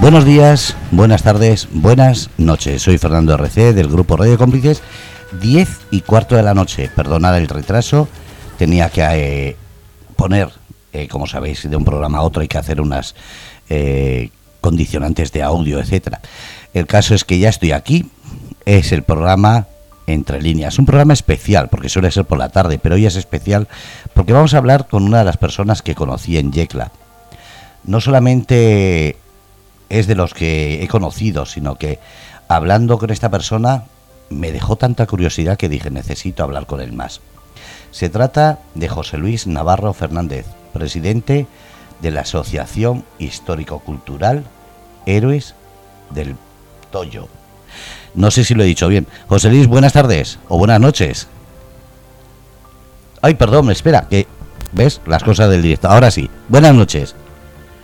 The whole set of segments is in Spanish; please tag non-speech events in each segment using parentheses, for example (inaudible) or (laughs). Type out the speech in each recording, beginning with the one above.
Buenos días, buenas tardes, buenas noches. Soy Fernando RC del grupo Radio Cómplices. 10 y cuarto de la noche. Perdonad el retraso. Tenía que eh, poner, eh, como sabéis, de un programa a otro hay que hacer unas eh, condicionantes de audio, etcétera. El caso es que ya estoy aquí. Es el programa Entre Líneas. Un programa especial, porque suele ser por la tarde, pero hoy es especial porque vamos a hablar con una de las personas que conocí en Yecla. No solamente es de los que he conocido, sino que hablando con esta persona me dejó tanta curiosidad que dije necesito hablar con él más. Se trata de José Luis Navarro Fernández, presidente de la Asociación Histórico-Cultural Héroes del Toyo. No sé si lo he dicho bien. José Luis, buenas tardes o buenas noches. Ay, perdón, espera, que ves las cosas del directo. Ahora sí, buenas noches.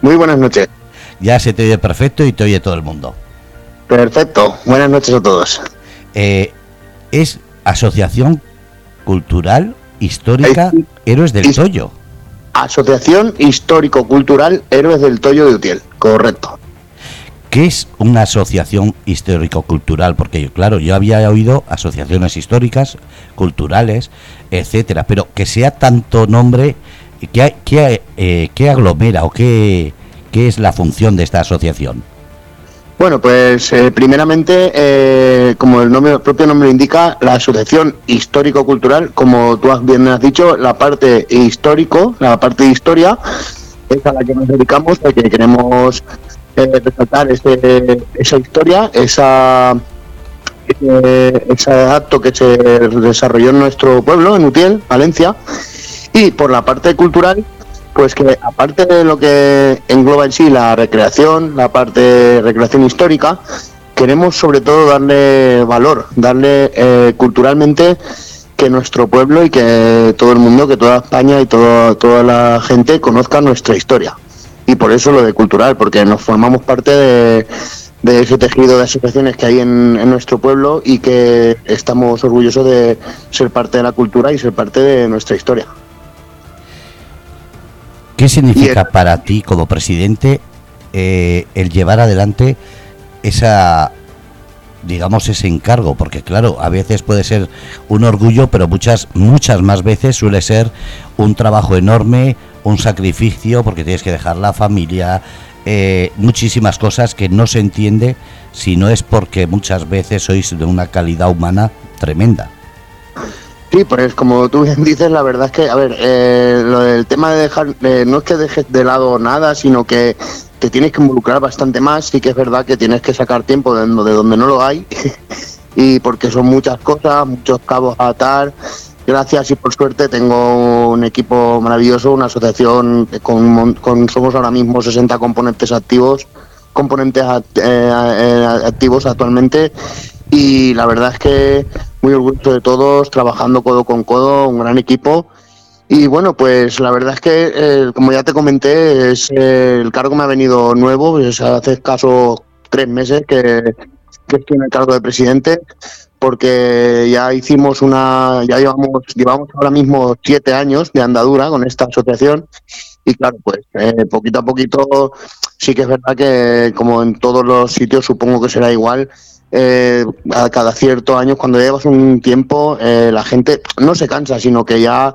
Muy buenas noches. Ya se te oye perfecto y te oye todo el mundo. Perfecto, buenas noches a todos. Eh, es Asociación Cultural Histórica Héroes del Toyo. Asociación Histórico-Cultural Héroes del Toyo de Utiel, correcto. ¿Qué es una asociación histórico-cultural? Porque, yo, claro, yo había oído asociaciones históricas, culturales, etcétera, pero que sea tanto nombre, ¿qué, qué, eh, qué aglomera o qué, qué es la función de esta asociación? Bueno, pues eh, primeramente, eh, como el, nombre, el propio nombre indica, la Asociación Histórico-Cultural, como tú bien has dicho, la parte histórico, la parte de historia, es a la que nos dedicamos, porque queremos eh, resaltar ese, esa historia, esa, ese, ese acto que se desarrolló en nuestro pueblo, en Utiel, Valencia, y por la parte cultural, pues que aparte de lo que engloba en sí la recreación, la parte de recreación histórica, queremos sobre todo darle valor, darle eh, culturalmente que nuestro pueblo y que todo el mundo, que toda España y toda la gente conozca nuestra historia. Y por eso lo de cultural, porque nos formamos parte de, de ese tejido de asociaciones que hay en, en, nuestro pueblo y que estamos orgullosos de ser parte de la cultura y ser parte de nuestra historia. ¿Qué significa el, para ti como presidente eh, el llevar adelante esa digamos ese encargo porque claro a veces puede ser un orgullo pero muchas muchas más veces suele ser un trabajo enorme un sacrificio porque tienes que dejar la familia eh, muchísimas cosas que no se entiende si no es porque muchas veces sois de una calidad humana tremenda Sí, pues como tú bien (laughs) dices, la verdad es que, a ver, eh, lo del tema de dejar, eh, no es que dejes de lado nada, sino que te tienes que involucrar bastante más. Sí que es verdad que tienes que sacar tiempo de, de donde no lo hay, (laughs) y porque son muchas cosas, muchos cabos a atar. Gracias y por suerte tengo un equipo maravilloso, una asociación con, con somos ahora mismo 60 componentes activos, componentes eh, activos actualmente y la verdad es que muy orgulloso de todos, trabajando codo con codo, un gran equipo. Y bueno, pues la verdad es que, eh, como ya te comenté, es eh, el cargo me ha venido nuevo, pues hace escaso tres meses que, que estoy en el cargo de presidente, porque ya hicimos una, ya llevamos, llevamos ahora mismo siete años de andadura con esta asociación y claro, pues eh, poquito a poquito sí que es verdad que como en todos los sitios supongo que será igual, eh, a cada cierto año, cuando llevas un tiempo, eh, la gente no se cansa, sino que ya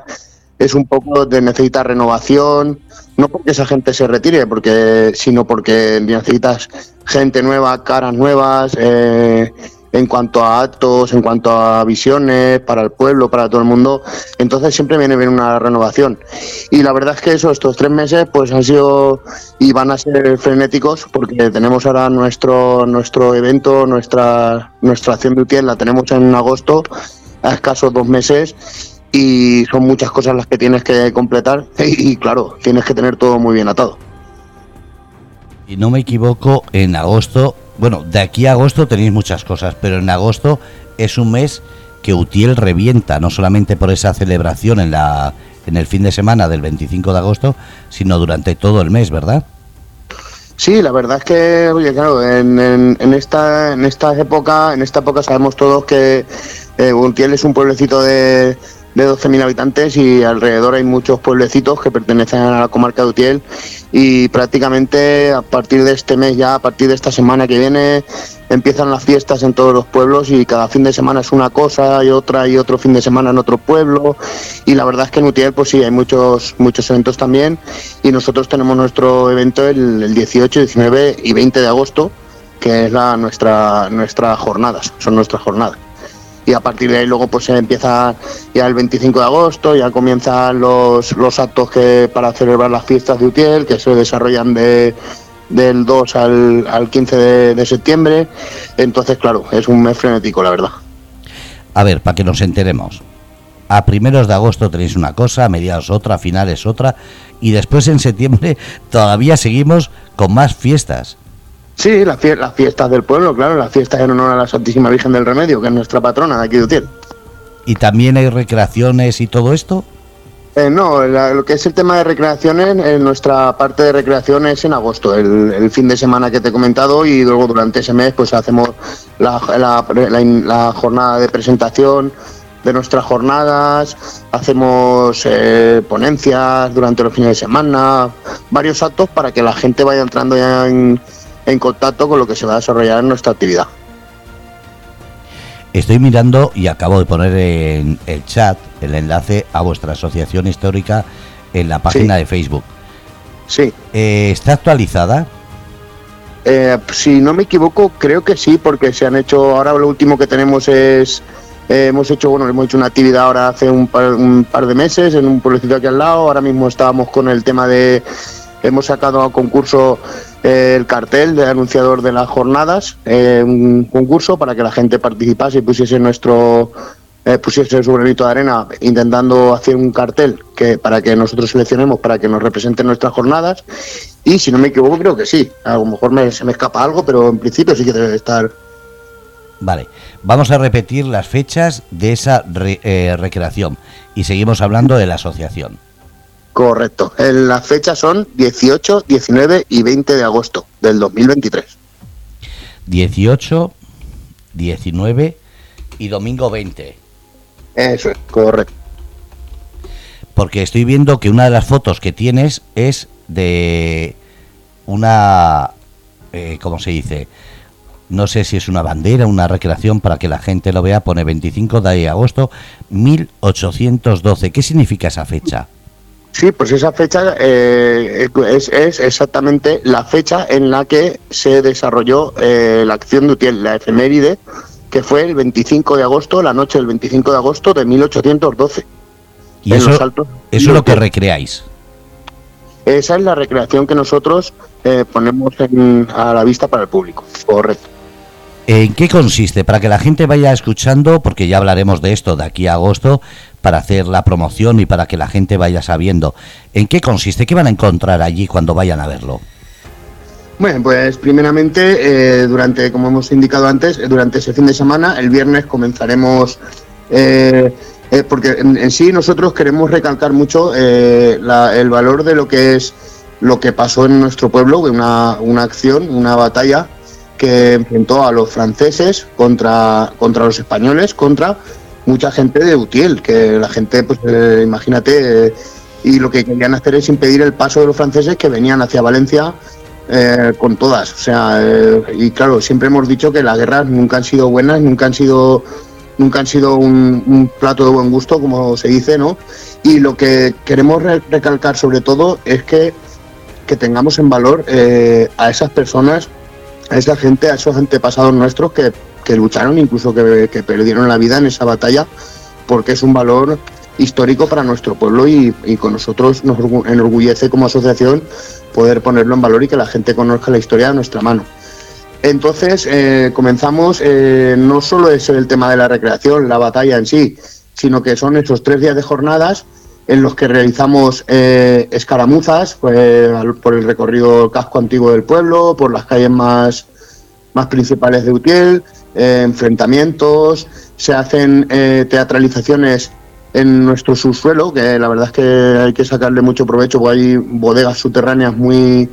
es un poco de necesitar renovación, no porque esa gente se retire, porque sino porque necesitas gente nueva, caras nuevas, eh, en cuanto a actos, en cuanto a visiones para el pueblo, para todo el mundo. Entonces siempre viene bien una renovación. Y la verdad es que eso, estos tres meses, pues han sido y van a ser frenéticos porque tenemos ahora nuestro nuestro evento, nuestra nuestra acción de UTIEL la tenemos en agosto, a escasos dos meses. Y son muchas cosas las que tienes que completar (laughs) y, y claro, tienes que tener todo muy bien atado. Y no me equivoco, en agosto bueno, de aquí a agosto tenéis muchas cosas, pero en agosto es un mes que Utiel revienta, no solamente por esa celebración en, la, en el fin de semana del 25 de agosto, sino durante todo el mes, ¿verdad? Sí, la verdad es que, oye, claro, en, en, en esta, en esta época, en esta época sabemos todos que eh, Utiel es un pueblecito de, de 12.000 habitantes y alrededor hay muchos pueblecitos que pertenecen a la comarca de Utiel. Y prácticamente a partir de este mes ya, a partir de esta semana que viene, empiezan las fiestas en todos los pueblos y cada fin de semana es una cosa y otra y otro fin de semana en otro pueblo. Y la verdad es que en Utiel pues sí hay muchos muchos eventos también. Y nosotros tenemos nuestro evento el, el 18, 19 y 20 de agosto que es la nuestra nuestras jornadas, son nuestras jornadas y a partir de ahí luego pues se empieza ya el 25 de agosto, ya comienzan los, los actos que para celebrar las fiestas de Utiel, que se desarrollan de, del 2 al, al 15 de, de septiembre. Entonces, claro, es un mes frenético, la verdad. A ver, para que nos enteremos. A primeros de agosto tenéis una cosa, a mediados otra, a finales otra, y después en septiembre (laughs) todavía seguimos con más fiestas. Sí, las, fie- las fiestas del pueblo, claro, las fiestas en honor a la Santísima Virgen del Remedio, que es nuestra patrona de aquí de Utiel. ¿Y también hay recreaciones y todo esto? Eh, no, la- lo que es el tema de recreaciones, en nuestra parte de recreación es en agosto, el, el fin de semana que te he comentado y luego durante ese mes pues hacemos la- la jornada de presentación de nuestras jornadas, hacemos eh, ponencias durante los fines de semana, varios actos para que la gente vaya entrando ya en, en contacto con lo que se va a desarrollar en nuestra actividad. Estoy mirando y acabo de poner en el chat el enlace a vuestra asociación histórica en la página de Facebook. Sí. Eh, ¿Está actualizada? Eh, si no me equivoco, creo que sí, porque se han hecho, ahora lo último que tenemos es, eh, hemos hecho, bueno, hemos hecho una actividad ahora hace un par, un par de meses en un pueblecito aquí al lado, ahora mismo estábamos con el tema de, hemos sacado a concurso eh, el cartel de anunciador de las jornadas, eh, un concurso para que la gente participase y pusiese nuestro, eh, pusiese su granito de arena intentando hacer un cartel que para que nosotros seleccionemos para que nos representen nuestras jornadas. Y si no me equivoco creo que sí. A lo mejor me- se me escapa algo pero en principio sí que debe de estar. Vale, vamos a repetir las fechas de esa re- recreación. Y seguimos hablando de la asociación. Correcto En las fechas son 18 19 y 20 de agosto del 2023 18, 19 y domingo 20. eso es correcto Porque estoy viendo que una de las fotos que tienes es de una, eh, ¿cómo se dice? No sé si es una bandera, una recreación para que la gente lo vea. Pone 25 de agosto 1812. ¿Qué significa esa fecha? Sí, pues esa fecha eh, es, es exactamente la fecha en la que se desarrolló eh, la acción de Utiel, la efeméride, que fue el 25 de agosto, la noche del 25 de agosto de 1812. Y en eso, los altos eso es lo que recreáis. Esa es la recreación que nosotros eh, ponemos en- a la vista para el público. Correcto. ¿En qué consiste? Para que la gente vaya escuchando, porque ya hablaremos de esto de aquí a agosto, para hacer la promoción y para que la gente vaya sabiendo. ¿En qué consiste? ¿Qué van a encontrar allí cuando vayan a verlo? Bueno, pues primeramente, eh, durante, como hemos indicado antes, eh, durante ese fin de semana, el viernes comenzaremos, eh, eh, porque en, en sí nosotros queremos recalcar mucho eh, la- el valor de lo que es lo que pasó en nuestro pueblo, una, una acción, una batalla que enfrentó a los franceses contra, contra los españoles, contra mucha gente de Utiel, que la gente, pues eh, imagínate, y lo que querían hacer es impedir el paso de los franceses que venían hacia Valencia eh, con todas. O sea, eh, y claro, siempre hemos dicho que las guerras nunca han sido buenas, nunca han sido nunca han sido un, un plato de buen gusto, como se dice, ¿no? Y lo que queremos re- recalcar sobre todo es que, que tengamos en valor eh, a esas personas, a esa gente, a esos antepasados nuestros que, que lucharon, incluso que, que perdieron la vida en esa batalla, porque es un valor histórico para nuestro pueblo y, y con nosotros nos orgu- enorgullece como asociación poder ponerlo en valor y que la gente conozca la historia de nuestra mano. Entonces eh, comenzamos, eh, no solo es el tema de la recreación, la batalla en sí, sino que son esos tres días de jornadas en los que realizamos eh, escaramuzas pues, por el recorrido casco antiguo del pueblo, por las calles más, más principales de Utiel, eh, enfrentamientos, se hacen eh, teatralizaciones en nuestro subsuelo, que la verdad es que hay que sacarle mucho provecho, porque hay bodegas subterráneas muy,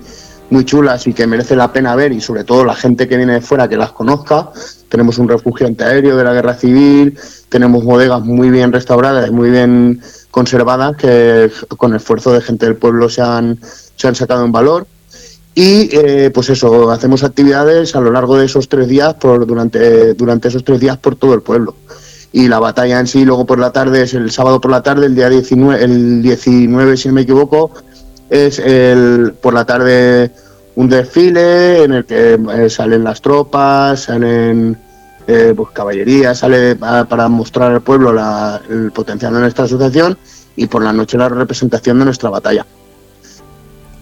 muy chulas y que merece la pena ver, y sobre todo la gente que viene de fuera que las conozca. Tenemos un refugio antiaéreo de la guerra civil, tenemos bodegas muy bien restauradas muy bien conservadas que con esfuerzo de gente del pueblo se han, se han sacado en valor. Y eh, pues eso, hacemos actividades a lo largo de esos tres días, por, durante, durante esos tres días por todo el pueblo. Y la batalla en sí, luego por la tarde, es el sábado por la tarde, el día 19, el 19 si no me equivoco, es el por la tarde un desfile en el que eh, salen las tropas, salen eh, pues, caballería, sale para mostrar al pueblo el potencial de nuestra asociación y por la noche la representación de nuestra batalla.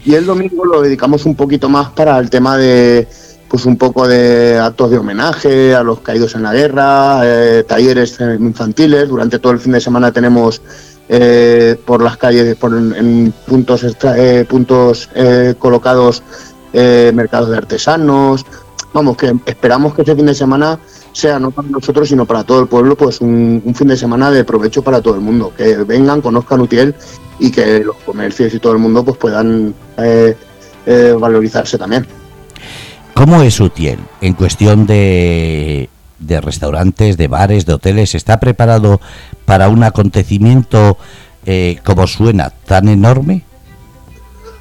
Y el domingo lo dedicamos un poquito más para el tema de, pues un poco de actos de homenaje a los caídos en la guerra, eh, talleres infantiles. Durante todo el fin de semana tenemos eh, por las calles, por, en, puntos, eh, puntos colocados mercados de artesanos. Vamos, que esperamos que este fin de semana sea no para nosotros, sino para todo el pueblo, pues un, fin de semana de provecho para todo el mundo. Que vengan, conozcan Utiel y que los comercios y todo el mundo pues puedan eh, eh, valorizarse también. ¿Cómo es Utiel en cuestión de, de restaurantes, de bares, de hoteles? ¿Está preparado para un acontecimiento eh, como suena tan enorme?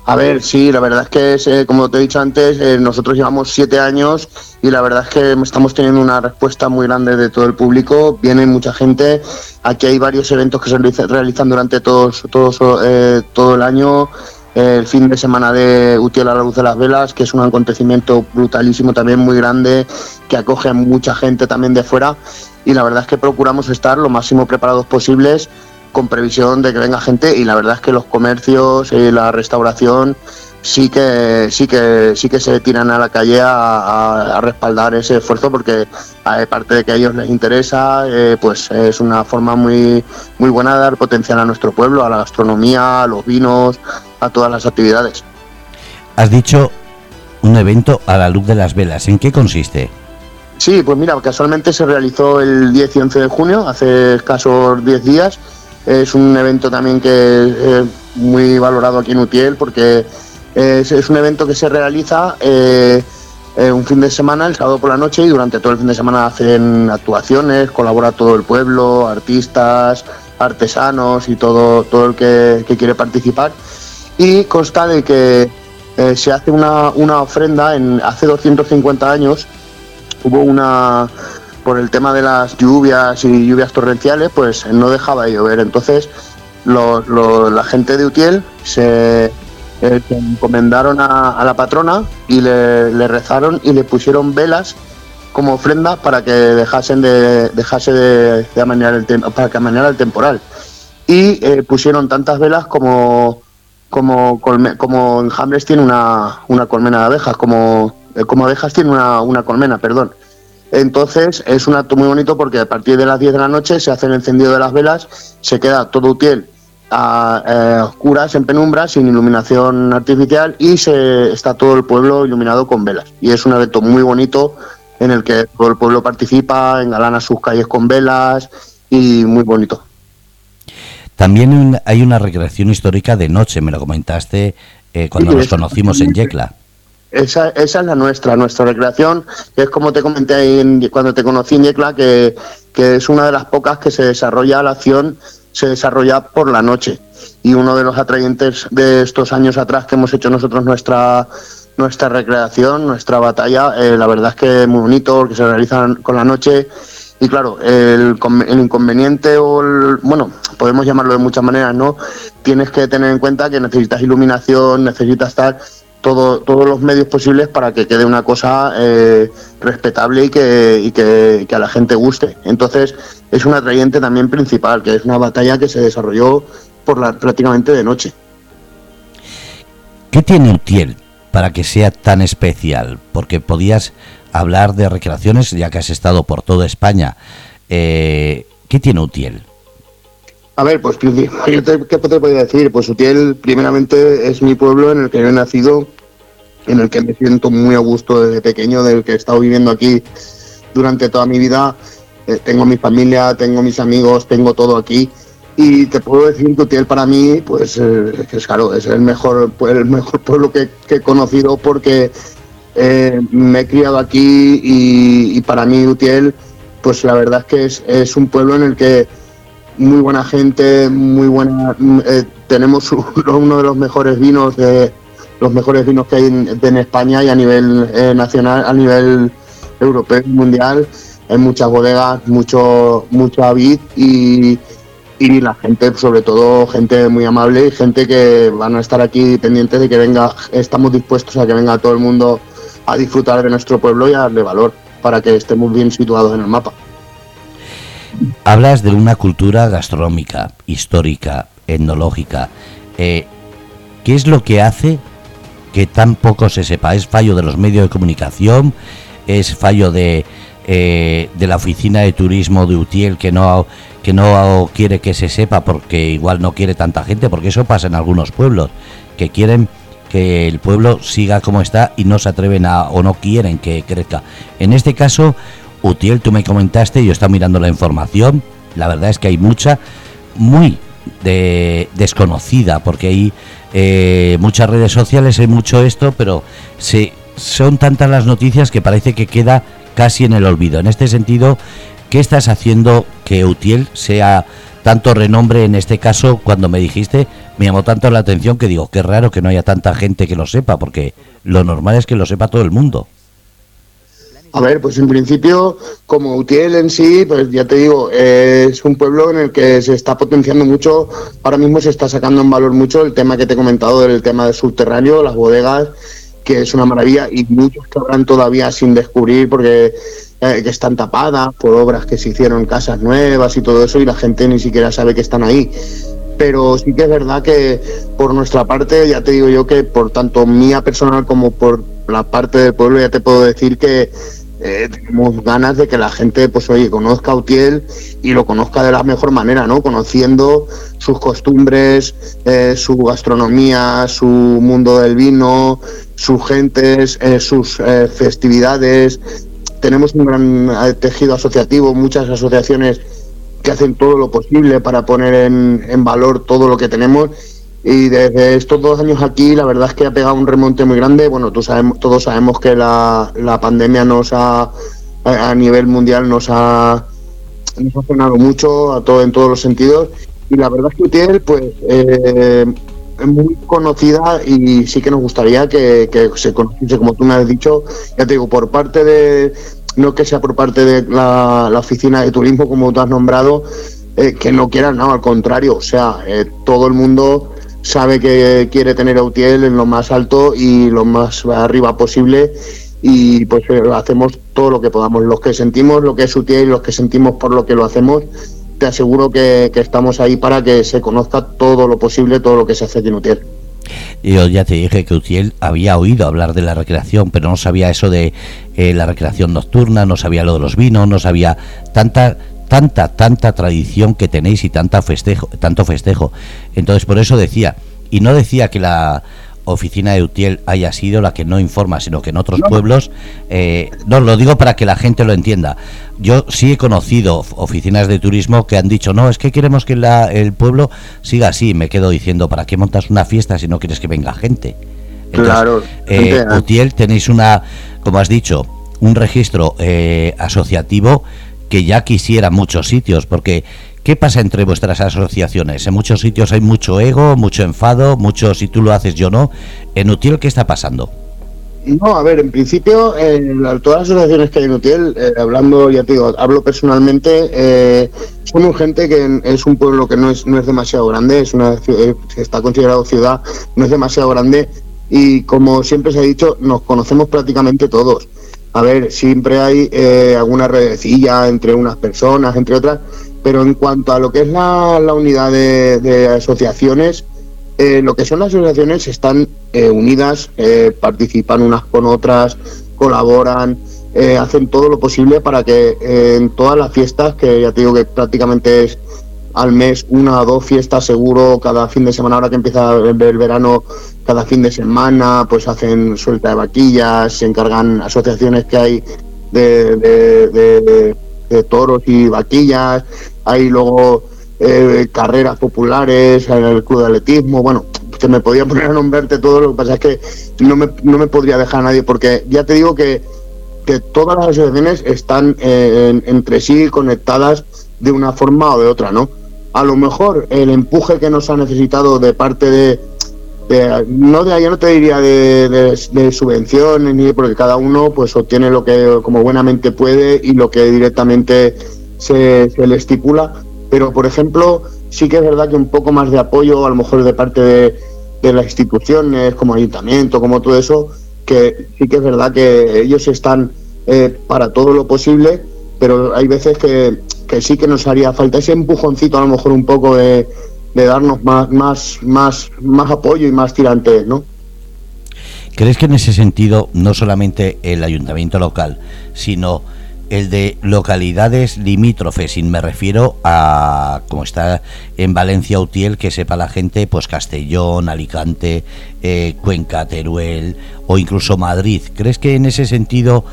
A ver, sí, la verdad es que, es, eh, como te he dicho antes, eh, nosotros llevamos siete años y la verdad es que estamos teniendo una respuesta muy grande de todo el público. Viene mucha gente. Aquí hay varios eventos que se realizan durante todos, eh, todo el año. El fin de semana de Utiel a la luz de las velas, que es un acontecimiento brutalísimo, también muy grande, que acoge a mucha gente también de fuera. Y la verdad es que procuramos estar lo máximo preparados posibles con previsión de que venga gente y la verdad es que los comercios y la restauración sí que sí que sí que se tiran a la calle a, respaldar ese esfuerzo porque aparte de que a ellos les interesa eh, pues es una forma muy muy buena de dar potencial a nuestro pueblo a la gastronomía a los vinos a todas las actividades. Has dicho un evento a la luz de las velas. En qué consiste Sí, pues mira, casualmente se realizó el 10 y 11 de junio, hace escasos 10 días, es un evento también que es muy valorado aquí en Utiel porque es, un evento que se realiza eh, un fin de semana, el sábado por la noche, y durante todo el fin de semana hacen actuaciones, colabora todo el pueblo, artistas, artesanos y todo, todo el que, quiere participar. Y consta de que eh, se hace una, una ofrenda, en, hace 250 años hubo una por el tema de las lluvias y lluvias torrenciales, pues no dejaba de llover. Entonces, la gente de Utiel se, eh, encomendaron a, la patrona y le, rezaron y le pusieron velas como ofrenda para que dejasen de dejase de, de amanear el para que amaneara el temporal y eh, pusieron tantas velas como como como enjambres tiene una, una colmena de abejas como eh, como abejas tiene una, una colmena perdón entonces es un acto muy bonito porque a partir de las 10 de la noche se hace el encendido de las velas, se queda todo útil a eh, oscuras, en penumbra, sin iluminación artificial y se está todo el pueblo iluminado con velas. Y es un evento muy bonito en el que todo el pueblo participa, engalana sus calles con velas y muy bonito. También hay una recreación histórica de noche, me lo comentaste eh, cuando nos conocimos en Yecla. Esa, es la nuestra, nuestra recreación, es como te comenté ahí cuando te conocí en que, que es una de las pocas que se desarrolla la acción, se desarrolla por la noche. Y uno de los atrayentes de estos años atrás que hemos hecho nosotros nuestra nuestra recreación, nuestra batalla, eh, la verdad es que es muy bonito porque se realizan con la noche y claro, el, inconveniente o bueno, podemos llamarlo de muchas maneras, ¿no? Tienes que tener en cuenta que necesitas iluminación, necesitas estar todo, todos los medios posibles para que quede una cosa eh, respetable y, que, y que, a la gente guste. Entonces es un atrayente también principal, que es una batalla que se desarrolló por la, prácticamente de noche. ¿Qué tiene Utiel para que sea tan especial? Porque podías hablar de recreaciones ya que has estado por toda España. Eh, ¿Qué tiene Utiel? A ver, pues, ¿qué te, podría decir? Pues Utiel, primeramente, es mi pueblo en el que he nacido, en el que me siento muy a gusto desde pequeño, del que he estado viviendo aquí durante toda mi vida. Eh, tengo mi familia, tengo mis amigos, tengo todo aquí. Y te puedo decir que Utiel para mí, pues, eh, es claro, es el mejor, el mejor pueblo que, he conocido porque eh, me he criado aquí y, para mí Utiel, pues la verdad es que es, es un pueblo en el que muy buena gente, muy buena. Eh, tenemos (laughs) uno de los mejores vinos de, los mejores vinos que hay en, España y a nivel eh, nacional, a nivel europeo y mundial. Hay muchas bodegas, mucho, mucha vid y, y la gente, sobre todo gente muy amable y gente que van a estar aquí pendientes de que venga, estamos dispuestos a que venga todo el mundo a disfrutar de nuestro pueblo y a darle valor para que estemos bien situados en el mapa. Hablas de una cultura gastronómica, histórica, etnológica. Eh, ¿Qué es lo que hace que tan poco se sepa? ¿Es fallo de los medios de comunicación? ¿Es fallo de, eh, de la oficina de turismo de Utiel que no, que no quiere que se sepa porque igual no quiere tanta gente? Porque eso pasa en algunos pueblos, que quieren que el pueblo siga como está y no se atreven a o no quieren que crezca. En este caso, Utiel, tú me comentaste, yo estaba mirando la información, la verdad es que hay mucha, muy de, desconocida, porque hay eh, muchas redes sociales, hay mucho esto, pero se, son tantas las noticias que parece que queda casi en el olvido. En este sentido, ¿qué estás haciendo que Utiel sea tanto renombre en este caso cuando me dijiste me llamó tanto la atención que digo qué raro que no haya tanta gente que lo sepa porque lo normal es que lo sepa todo el mundo a ver, pues en principio, como Utiel en sí, pues ya te digo, es un pueblo en el que se está potenciando mucho, ahora mismo se está sacando en valor mucho el tema que te he comentado del tema del subterráneo, las bodegas, que es una maravilla, y muchos que habrán todavía sin descubrir porque eh, están tapadas por obras que se hicieron casas nuevas y todo eso y la gente ni siquiera sabe que están ahí. Pero sí que es verdad que por nuestra parte, ya te digo yo que por tanto mía personal como por la parte del pueblo, ya te puedo decir que eh, tenemos ganas de que la gente, pues oye, conozca a Utiel y lo conozca de la mejor manera, ¿no? Conociendo sus costumbres, eh, su gastronomía, su mundo del vino, sus gentes, sus festividades, tenemos un gran eh, tejido asociativo, muchas asociaciones que hacen todo lo posible para poner en, valor todo lo que tenemos. Y desde estos dos años aquí, la verdad es que ha pegado un remonte muy grande. Bueno, tú sabemos, todos sabemos que la, la pandemia nos ha, a nivel mundial, nos ha, nos ha frenado mucho a todo, en todos los sentidos. Y la verdad es que Utiel, pues, eh, es muy conocida y sí que nos gustaría que, se conociese, como tú me has dicho, ya te digo, por parte de, no que sea por parte de la, oficina de turismo, como tú has nombrado, eh, que no quieran, no, al contrario, o sea, eh, todo el mundo sabe que quiere tener a Utiel en lo más alto y lo más arriba posible y pues eh, hacemos todo lo que podamos, los que sentimos lo que es Utiel y los que sentimos por lo que lo hacemos te aseguro que, estamos ahí para que se conozca todo lo posible, todo lo que se hace en Utiel. Yo ya te dije que Utiel había oído hablar de la recreación, pero no sabía eso de eh, la recreación nocturna, no sabía lo de los vinos, no sabía tanta tanta tanta tradición que tenéis y tanta festejo, tanto festejo. Entonces por eso decía, y no decía que la oficina de Utiel haya sido la que no informa, sino que en otros pueblos, eh, no, lo digo para que la gente lo entienda. Yo sí he conocido oficinas de turismo que han dicho, no, es que queremos que el pueblo siga así. Me quedo diciendo, ¿para qué montas una fiesta si no quieres que venga gente? claro. Eh, Utiel tenéis una, como has dicho, un registro eh, asociativo que ya quisiera muchos sitios, porque ¿Qué pasa entre vuestras asociaciones? En muchos sitios hay mucho ego, mucho enfado, mucho si tú lo haces yo no. En Utiel, ¿qué está pasando? No, a ver, en principio, todas las asociaciones que hay en Utiel, eh, hablando, ya te digo, hablo personalmente, eh, somos gente que es un pueblo que no es, no es demasiado grande, es una eh, está considerado ciudad, no es demasiado grande y como siempre se ha dicho, nos conocemos prácticamente todos. A ver, siempre hay eh, alguna redecilla entre unas personas, entre otras, pero en cuanto a lo que es la, unidad de, asociaciones, eh, lo que son las asociaciones están eh, unidas, eh, participan unas con otras, colaboran, hacen todo lo posible para que en todas las fiestas, que ya te digo que prácticamente es al mes una o dos fiestas seguro cada fin de semana, ahora que empieza el, verano, cada fin de semana, pues hacen suelta de vaquillas, se encargan asociaciones que hay de toros y vaquillas, hay luego eh, carreras populares, el club de atletismo, bueno, se me podía (laughs) poner a nombrarte todo, lo que pasa es que no me, no me podría dejar a nadie, porque ya te digo que, que todas las asociaciones están eh, entre sí conectadas de una forma o de otra, ¿no? A lo mejor el empuje que nos ha necesitado de parte de no de no te diría de, subvenciones ni porque cada uno pues obtiene lo que como buenamente puede y lo que directamente se, le estipula. Pero por ejemplo sí que es verdad que un poco más de apoyo a lo mejor de parte de, las instituciones como ayuntamiento como todo eso que sí que es verdad que ellos están eh, para todo lo posible pero hay veces que, que sí que nos haría falta ese empujoncito a lo mejor un poco de de darnos más, más, más, más apoyo y más tirantes, ¿no? ¿Crees que en ese sentido no solamente el ayuntamiento local, sino el de localidades limítrofes, y me refiero a, como está en Valencia Utiel, que sepa la gente, pues Castellón, Alicante, eh, Cuenca, Teruel o incluso Madrid. ¿Crees que en ese sentido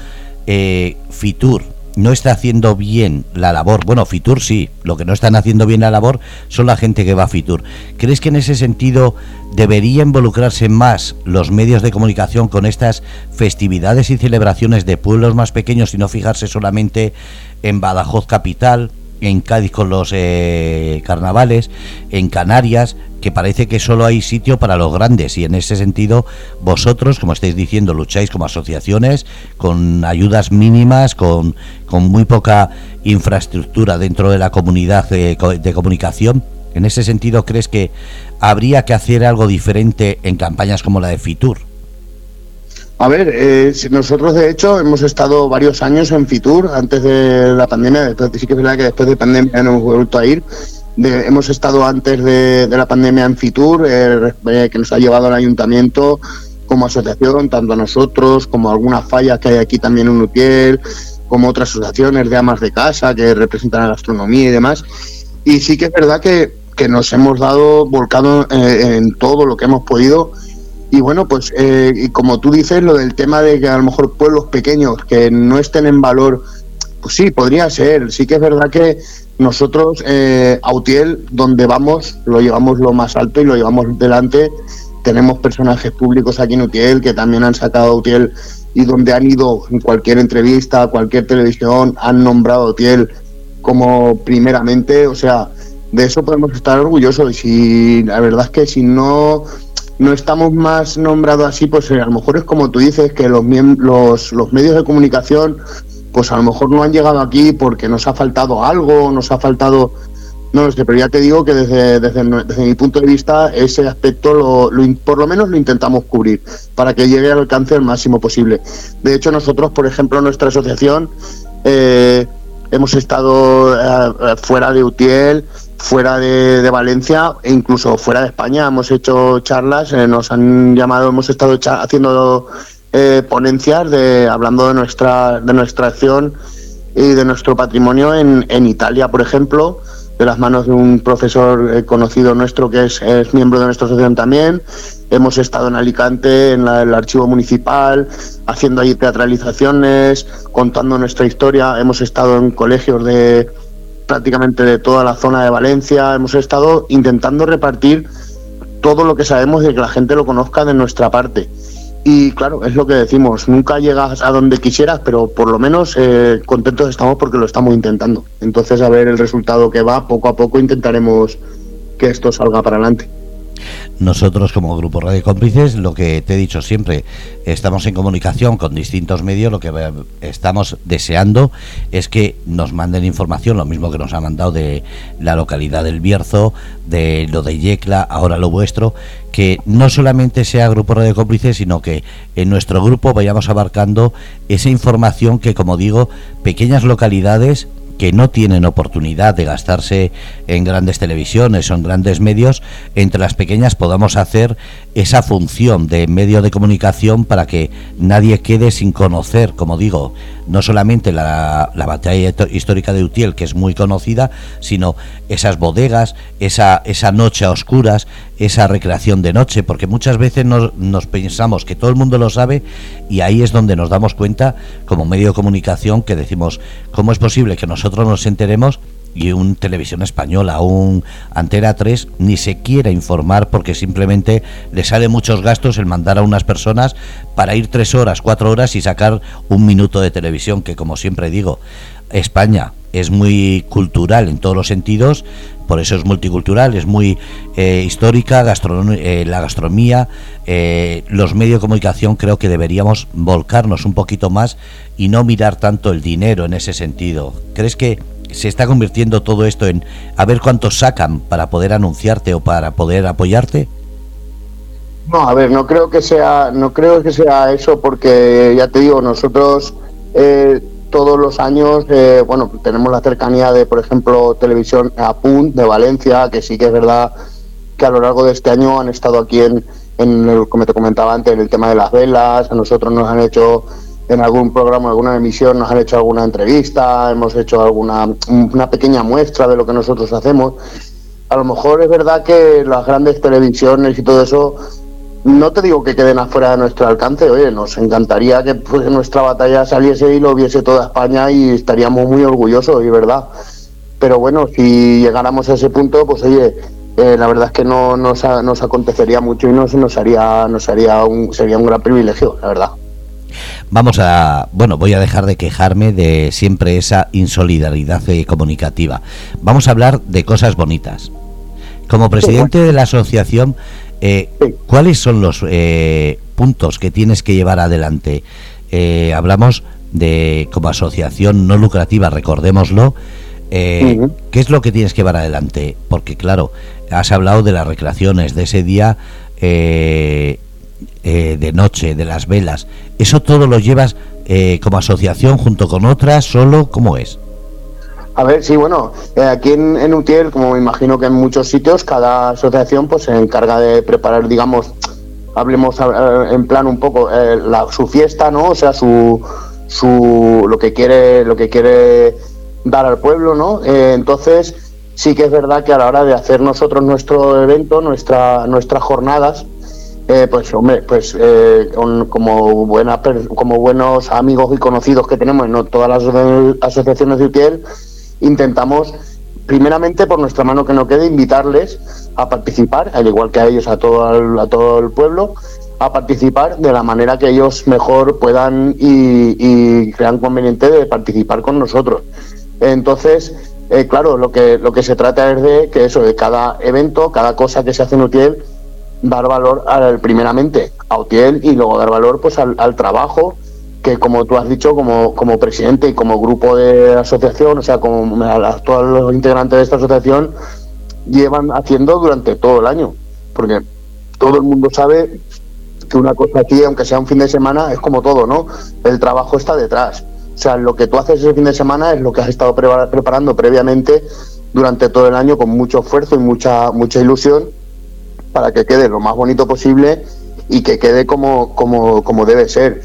eh, Fitur no está haciendo bien la labor. Bueno, Fitur sí, lo que no están haciendo bien la labor son la gente que va a Fitur. ¿Crees que en ese sentido debería involucrarse más los medios de comunicación con estas festividades y celebraciones de pueblos más pequeños y no fijarse solamente en Badajoz capital? En Cádiz con los eh, carnavales, en Canarias, que parece que solo hay sitio para los grandes y en ese sentido vosotros, como estáis diciendo, lucháis como asociaciones con ayudas mínimas, con, con muy poca infraestructura dentro de la comunidad de, de comunicación. En ese sentido, ¿crees que habría que hacer algo diferente en campañas como la de Fitur? A ver, eh, nosotros de hecho hemos estado varios años en Fitur antes de la pandemia, después, sí que es verdad que después de pandemia no hemos vuelto a ir. hemos estado antes de, la pandemia en Fitur, eh, eh, que nos ha llevado al ayuntamiento como asociación, tanto a nosotros como a algunas fallas que hay aquí también en Utiel, como otras asociaciones de amas de casa que representan la gastronomía y demás. Y sí que es verdad que, que nos hemos dado volcado en todo lo que hemos podido y bueno, pues eh, y como tú dices, lo del tema de que a lo mejor pueblos pequeños que no estén en valor, pues sí, podría ser. Sí que es verdad que nosotros, eh, Autiel, donde vamos, lo llevamos lo más alto y lo llevamos delante. Tenemos personajes públicos aquí en Utiel que también han sacado Utiel y donde han ido en cualquier entrevista, cualquier televisión, han nombrado a Utiel como primeramente, o sea, de eso podemos estar orgullosos. Y la verdad es que si no no estamos más nombrados así, pues eh, a lo mejor es como tú dices, que los, los, los medios de comunicación, pues a lo mejor no han llegado aquí porque nos ha faltado algo, nos ha faltado... No lo sé, pero ya te digo que desde, desde, mi punto de vista ese aspecto lo, por lo menos lo intentamos cubrir para que llegue al alcance el máximo posible. De hecho, nosotros, por ejemplo, nuestra asociación eh, hemos estado eh, fuera de Utiel, fuera de, Valencia e incluso fuera de España. Hemos hecho charlas, eh, nos han llamado, hemos estado haciendo eh, ponencias de hablando de nuestra de nuestra acción y de nuestro patrimonio en, en Italia, por ejemplo, de las manos de un profesor eh, conocido nuestro que es, miembro de nuestra asociación también. Hemos estado en Alicante, en el archivo municipal, haciendo ahí teatralizaciones, contando nuestra historia. Hemos estado en colegios de, prácticamente de toda la zona de Valencia. Hemos estado intentando repartir todo lo que sabemos de que la gente lo conozca de nuestra parte. Y claro, es lo que decimos, nunca llegas a donde quisieras, pero por lo menos eh, contentos estamos porque lo estamos intentando. Entonces, a ver el resultado que va, poco a poco intentaremos que esto salga para adelante. Nosotros como Grupo Radio Cómplices, lo que te he dicho siempre, estamos en comunicación con distintos medios, lo que estamos deseando es que nos manden información, lo mismo que nos ha mandado de la localidad del Bierzo, de lo de Yecla, ahora lo vuestro, que no solamente sea Grupo Radio Cómplices, sino que en nuestro grupo vayamos abarcando esa información que, como digo, pequeñas localidades que no tienen oportunidad de gastarse en grandes televisiones o en grandes medios, entre las pequeñas podamos hacer esa función de medio de comunicación para que nadie quede sin conocer, como digo, no solamente la, batalla histórica de Utiel, que es muy conocida, sino esas bodegas, esa, esa noche a oscuras, esa recreación de noche, porque muchas veces nos, nos pensamos que todo el mundo lo sabe y ahí es donde nos damos cuenta, como medio de comunicación, que decimos, ¿cómo es posible que nosotros nos enteremos y un televisión española, un Antena 3, ni se quiere informar porque simplemente le sale muchos gastos el mandar a unas personas para ir tres horas, cuatro horas y sacar un minuto de televisión, que como siempre digo, España es muy cultural en todos los sentidos, por eso es multicultural, es muy eh, histórica, eh, la gastronomía, eh, los medios de comunicación creo que deberíamos volcarnos un poquito más y no mirar tanto el dinero en ese sentido. ¿Crees que se está convirtiendo todo esto en a ver cuántos sacan para poder anunciarte o para poder apoyarte? No, a ver, no creo que sea, no creo que sea eso porque ya te digo, nosotros eh, todos los años, eh, bueno, tenemos la cercanía de, por ejemplo, televisión Apunt de Valencia, que sí que es verdad que a lo largo de este año han estado aquí en, en el, como te comentaba antes, en el tema de las velas, a nosotros nos han hecho en algún programa, alguna emisión, nos han hecho alguna entrevista, hemos hecho alguna una pequeña muestra de lo que nosotros hacemos. A lo mejor es verdad que las grandes televisiones y todo eso, no te digo que queden afuera de nuestro alcance, oye, nos encantaría que pues, nuestra batalla saliese y lo viese toda España y estaríamos muy orgullosos, y verdad. Pero bueno, si llegáramos a ese punto, pues oye, eh, la verdad es que no nos, nos acontecería mucho y nos, nos haría, nos haría un, sería un gran privilegio, la verdad. Vamos a, bueno, voy a dejar de quejarme de siempre esa insolidaridad eh, comunicativa. Vamos a hablar de cosas bonitas. Como presidente de la asociación, eh, ¿cuáles son los eh, puntos que tienes que llevar adelante? hablamos de como asociación no lucrativa, recordémoslo. ¿Qué es lo que tienes que llevar adelante? Porque claro, has hablado de las recreaciones, de ese día eh, de noche, de las velas, ¿eso todo lo llevas eh, como asociación junto con otras, solo? ¿Cómo es? A ver, sí, bueno, eh, aquí en, en, como me imagino que en muchos sitios, cada asociación pues se encarga de preparar, digamos, hablemos en plan un poco la, su fiesta, ¿no? O sea, su, su lo que quiere lo que quiere dar al pueblo, ¿no? entonces sí que es verdad que a la hora de hacer nosotros nuestro evento, nuestra nuestras jornadas, eh, pues hombre, pues eh, como buena, como buenos amigos y conocidos que tenemos en todas las asociaciones de UTIEL, intentamos primeramente por nuestra mano que no quede invitarles a participar, al igual que a ellos, a todo el, a todo el pueblo, a participar de la manera que ellos mejor puedan y, crean conveniente de participar con nosotros. Entonces, eh, claro, lo que lo que se trata es de que eso, de cada evento, cada cosa que se hace en UTIEL, dar valor al, primeramente a Utiel y luego dar valor pues al, trabajo que como tú has dicho como, como presidente y como grupo de asociación, o sea, como todos los integrantes de esta asociación llevan haciendo durante todo el año, porque todo el mundo sabe que una cosa aquí, aunque sea un fin de semana, es como todo, ¿no? El trabajo está detrás. O sea, lo que tú haces ese fin de semana es lo que has estado preparando previamente durante todo el año con mucho esfuerzo y mucha mucha ilusión para que quede lo más bonito posible y que quede como, como, como debe ser.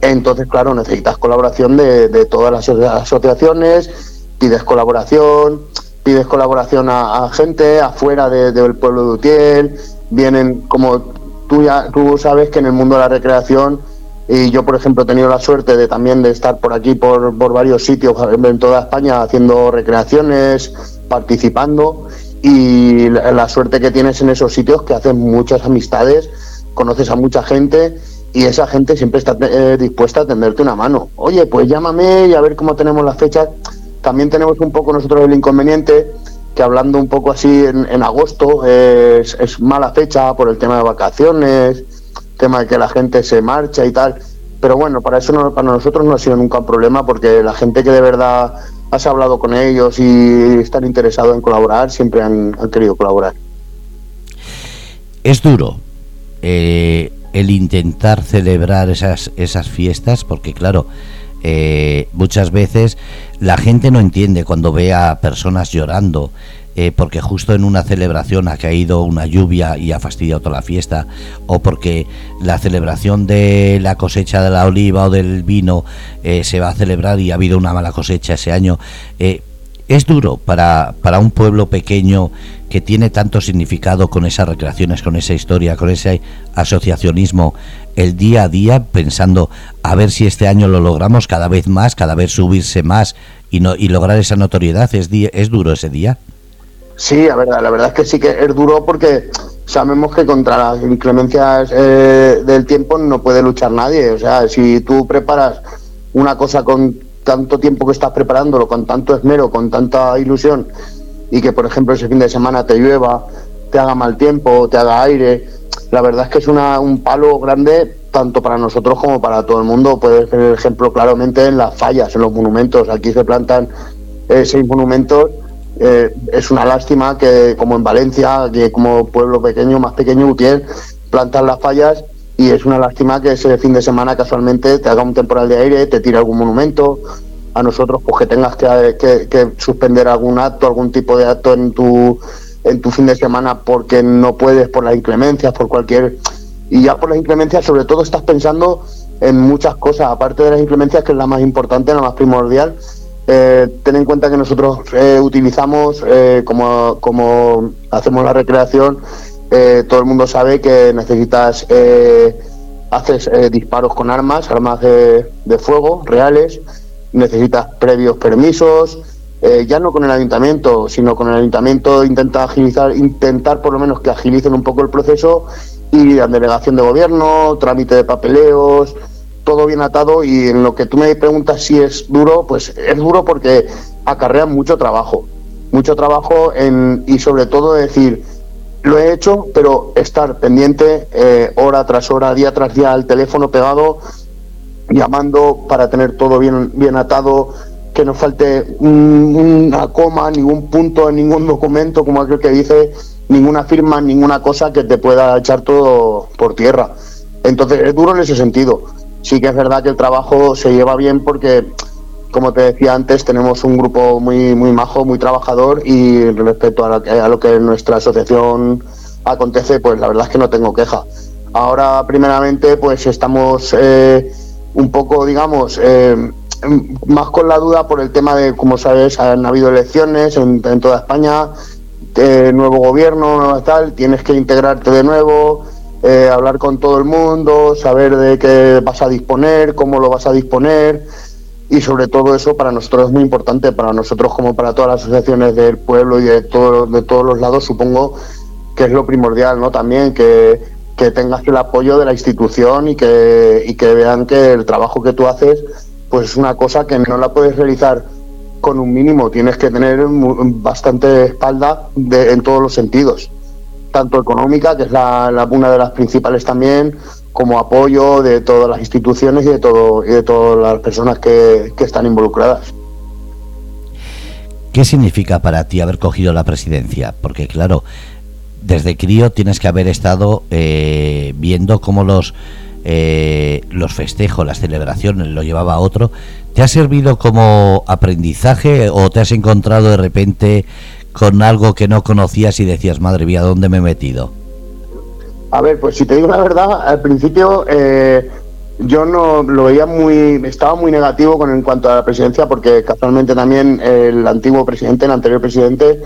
Entonces, claro, necesitas colaboración de, de todas las asociaciones, pides colaboración, pides colaboración a, gente afuera del pueblo de Utiel, vienen como tú ya tú sabes que en el mundo de la recreación y yo por ejemplo he tenido la suerte de también de estar por aquí por, por varios sitios en toda España haciendo recreaciones, participando y la, suerte que tienes en esos sitios que haces muchas amistades, conoces a mucha gente y esa gente siempre está eh, dispuesta a tenderte una mano. Oye, pues llámame y a ver cómo tenemos las fechas. También tenemos un poco nosotros el inconveniente que hablando un poco así en, agosto es, mala fecha por el tema de vacaciones, tema de que la gente se marcha y tal. Pero bueno, para eso no, para nosotros no ha sido nunca un problema porque la gente que de verdad has hablado con ellos y están interesados en colaborar, siempre han, querido colaborar. Es duro eh, el intentar celebrar esas, esas fiestas, porque claro, eh, muchas veces la gente no entiende cuando ve a personas llorando eh, porque justo en una celebración ha caído una lluvia y ha fastidiado toda la fiesta, o porque la celebración de la cosecha de la oliva o del vino eh, se va a celebrar y ha habido una mala cosecha ese año. Eh, es duro para, para un pueblo pequeño que tiene tanto significado con esas recreaciones, con esa historia, con ese asociacionismo, el día a día pensando a ver si este año lo logramos cada vez más, cada vez subirse más y, no, y lograr esa notoriedad. ¿Es, ¿Es duro ese día? Sí, la verdad, la verdad es que sí que es duro porque sabemos que contra las inclemencias eh, del tiempo no puede luchar nadie. O sea, si tú preparas una cosa con tanto tiempo que estás preparándolo, con tanto esmero, con tanta ilusión, y que por ejemplo ese fin de semana te llueva, te haga mal tiempo, te haga aire, la verdad es que es una, un palo grande tanto para nosotros como para todo el mundo. Puedes ver el ejemplo claramente en las fallas, en los monumentos. Aquí se plantan eh, seis monumentos. Eh, es una lástima que, como en Valencia, que como pueblo pequeño, más pequeño, Utiel, plantan las fallas y es una lástima que ese fin de semana casualmente te haga un temporal de aire, te tire algún monumento. A nosotros, pues que tengas que, que suspender algún acto, algún tipo de acto en tu en tu fin de semana porque no puedes por las inclemencias, por cualquier... Y ya por las inclemencias sobre todo estás pensando en muchas cosas, aparte de las inclemencias que es la más importante, la más primordial. Eh, ten en cuenta que nosotros eh, utilizamos, eh, como, como hacemos la recreación, todo el mundo sabe que necesitas, haces disparos con armas, armas de, de fuego reales, necesitas previos permisos, eh, ya no con el ayuntamiento, sino con el ayuntamiento intenta agilizar, intentar por lo menos que agilicen un poco el proceso y la delegación de gobierno, trámite de papeleos, todo bien atado y en lo que tú me preguntas si es duro, pues es duro porque acarrea mucho trabajo, mucho trabajo en, y sobre todo decir, lo he hecho, pero estar pendiente eh, hora tras hora, día tras día al teléfono pegado, llamando para tener todo bien, bien atado, que no falte una coma, ningún punto en ningún documento, como aquel que dice, ninguna firma, ninguna cosa que te pueda echar todo por tierra. Entonces es duro en ese sentido. Sí que es verdad que el trabajo se lleva bien porque, como te decía antes, tenemos un grupo muy, muy majo, muy trabajador y respecto a, lo que en nuestra asociación acontece, pues la verdad es que no tengo queja. Ahora, primeramente, pues estamos eh, un poco, digamos, eh, más con la duda por el tema de, como sabes, han habido elecciones en, toda España, eh, nuevo gobierno, nueva tal, tienes que integrarte de nuevo, eh, hablar con todo el mundo, saber de qué vas a disponer, cómo lo vas a disponer y sobre todo eso para nosotros es muy importante, para nosotros como para todas las asociaciones del pueblo y de, todo, de todos los lados, supongo que es lo primordial, ¿no? También que, que tengas el apoyo de la institución y que, y que vean que el trabajo que tú haces pues es una cosa que no la puedes realizar con un mínimo, tienes que tener bastante espalda en todos los sentidos, tanto económica, que es una de las principales también, como apoyo de todas las instituciones y de, todo, y de todas las personas que, están involucradas. ¿Qué significa para ti haber cogido la presidencia? Porque claro, desde crío tienes que haber estado eh, viendo cómo los eh, los festejos, las celebraciones, lo llevaba a otro. ¿Te ha servido como aprendizaje o te has encontrado de repente con algo que no conocías y decías, madre mía, ¿dónde me he metido? A ver, pues si te digo la verdad, al principio eh, yo no lo veía muy, estaba muy negativo con en cuanto a la presidencia, porque casualmente también el antiguo presidente, el anterior presidente,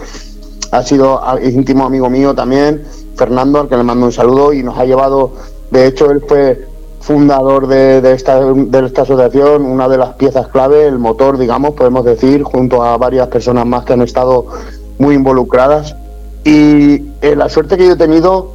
ha sido íntimo amigo mío también, Fernando, al que le mando un saludo y nos ha llevado, de hecho él fue fundador de, esta, de esta asociación, una de las piezas clave, el motor, digamos, podemos decir, junto a varias personas más que han estado muy involucradas. Y eh, la suerte que yo he tenido,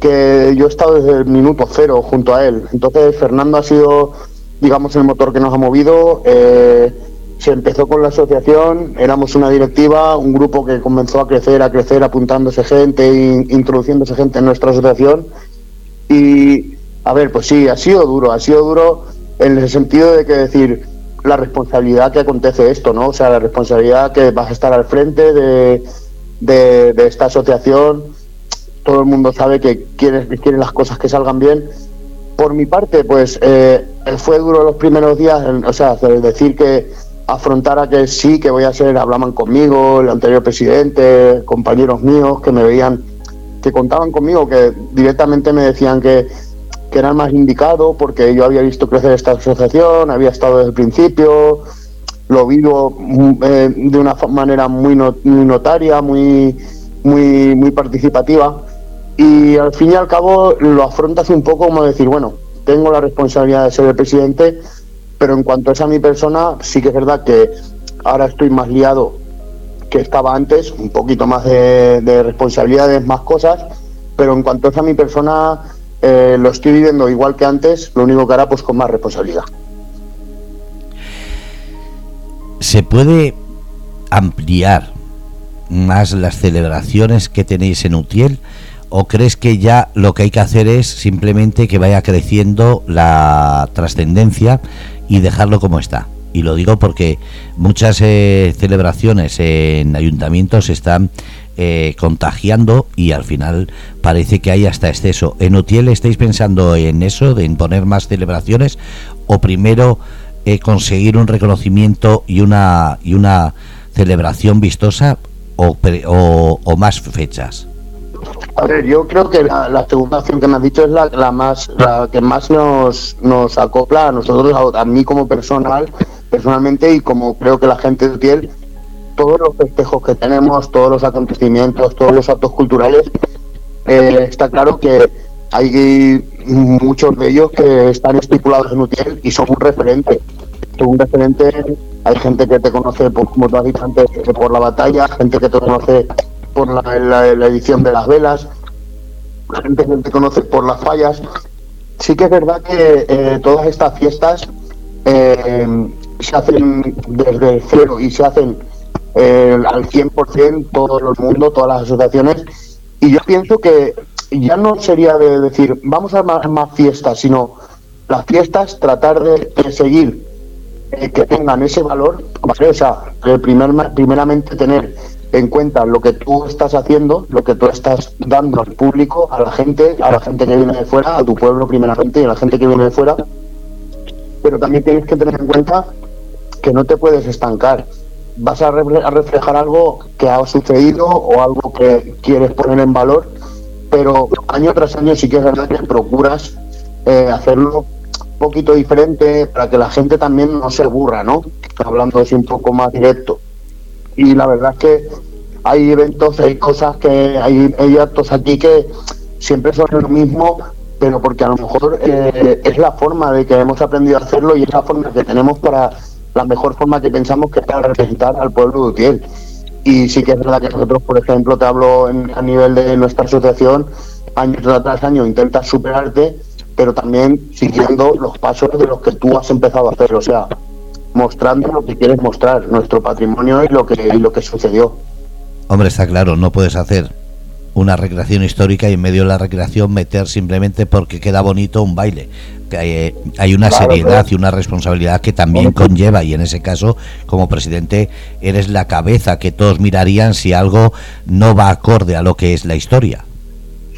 que yo he estado desde el minuto cero junto a él. Entonces, Fernando ha sido, digamos, el motor que nos ha movido. Eh, se empezó con la asociación, éramos una directiva, un grupo que comenzó a crecer, a crecer, apuntándose gente, e introduciéndose gente en nuestra asociación. Y a ver, pues sí, ha sido duro, ha sido duro en el sentido de que decir la responsabilidad que acontece esto, ¿no? O sea, la responsabilidad que vas a estar al frente de, de, esta asociación. Todo el mundo sabe que quieren, quieren las cosas que salgan bien. Por mi parte, pues eh, fue duro los primeros días, o sea, decir que afrontara que sí, que voy a ser, hablaban conmigo, el anterior presidente, compañeros míos que me veían, que contaban conmigo, que directamente me decían que que era el más indicado porque yo había visto crecer esta asociación, había estado desde el principio, lo vivo mm, eh, de una manera muy, notaria, muy, muy, muy participativa y al fin y al cabo lo afrontas un poco como decir, bueno, tengo la responsabilidad de ser el presidente, pero en cuanto es a mi persona, sí que es verdad que ahora estoy más liado que estaba antes, un poquito más de, responsabilidades, más cosas, pero en cuanto a mi persona, eh, lo estoy viviendo igual que antes, lo único que hará pues con más responsabilidad. ¿Se puede ampliar más las celebraciones que tenéis en Utiel? ¿O crees que ya lo que hay que hacer es simplemente que vaya creciendo la trascendencia y dejarlo como está? Y lo digo porque muchas eh, celebraciones en ayuntamientos están eh, contagiando y al final parece que hay hasta exceso. ¿En Utiel estáis pensando en eso, de imponer más celebraciones? ¿O primero eh, conseguir un reconocimiento y una, y una celebración vistosa o, o, más fechas? A ver, yo creo que la, segunda opción que me has dicho es la, la más la que más nos, nos acopla a nosotros, a, mí como personal, personalmente y como creo que la gente de Utiel, todos los festejos que tenemos, todos los acontecimientos, todos los actos culturales, eh, está claro que hay muchos de ellos que están estipulados en Utiel y son un referente. Un referente, hay gente que te conoce, por, como tú has dicho por la batalla, gente que te conoce por la, edición de las velas, gente que te conoce por las fallas. Sí que es verdad que eh, todas estas fiestas eh, se hacen desde cero y se hacen eh, al 100% todo el mundo, todas las asociaciones. Y yo pienso que ya no sería de decir, vamos a más, más fiestas, sino las fiestas tratar de, seguir eh, que tengan ese valor, o sea, primer, primeramente tener en cuenta lo que tú estás haciendo, lo que tú estás dando al público, a la gente, a la gente que viene de fuera, a tu pueblo primeramente y a la gente que viene de fuera, pero también tienes que tener en cuenta que no te puedes estancar. Vas a, reflejar algo que ha sucedido o algo que quieres poner en valor, pero año tras año sí que es verdad que procuras eh, hacerlo un poquito diferente para que la gente también no se aburra, ¿no? Hablando así un poco más directo. Y la verdad es que hay eventos, hay cosas que hay, hay actos aquí que siempre son lo mismo, pero porque a lo mejor eh, es la forma de que hemos aprendido a hacerlo y es la forma que tenemos para la mejor forma que pensamos que para representar al pueblo de Utiel. Y sí que es verdad que nosotros, por ejemplo, te hablo a nivel de nuestra asociación, año tras año intentas superarte, pero también siguiendo los pasos de los que tú has empezado a hacer, o sea, mostrando lo que quieres mostrar, nuestro patrimonio y lo que, y lo que sucedió. Hombre, está claro, no puedes hacer una recreación histórica y en medio de la recreación meter simplemente porque queda bonito un baile. Hay, eh, hay una seriedad y una responsabilidad que también conlleva y en ese caso como presidente eres la cabeza que todos mirarían si algo no va acorde a lo que es la historia.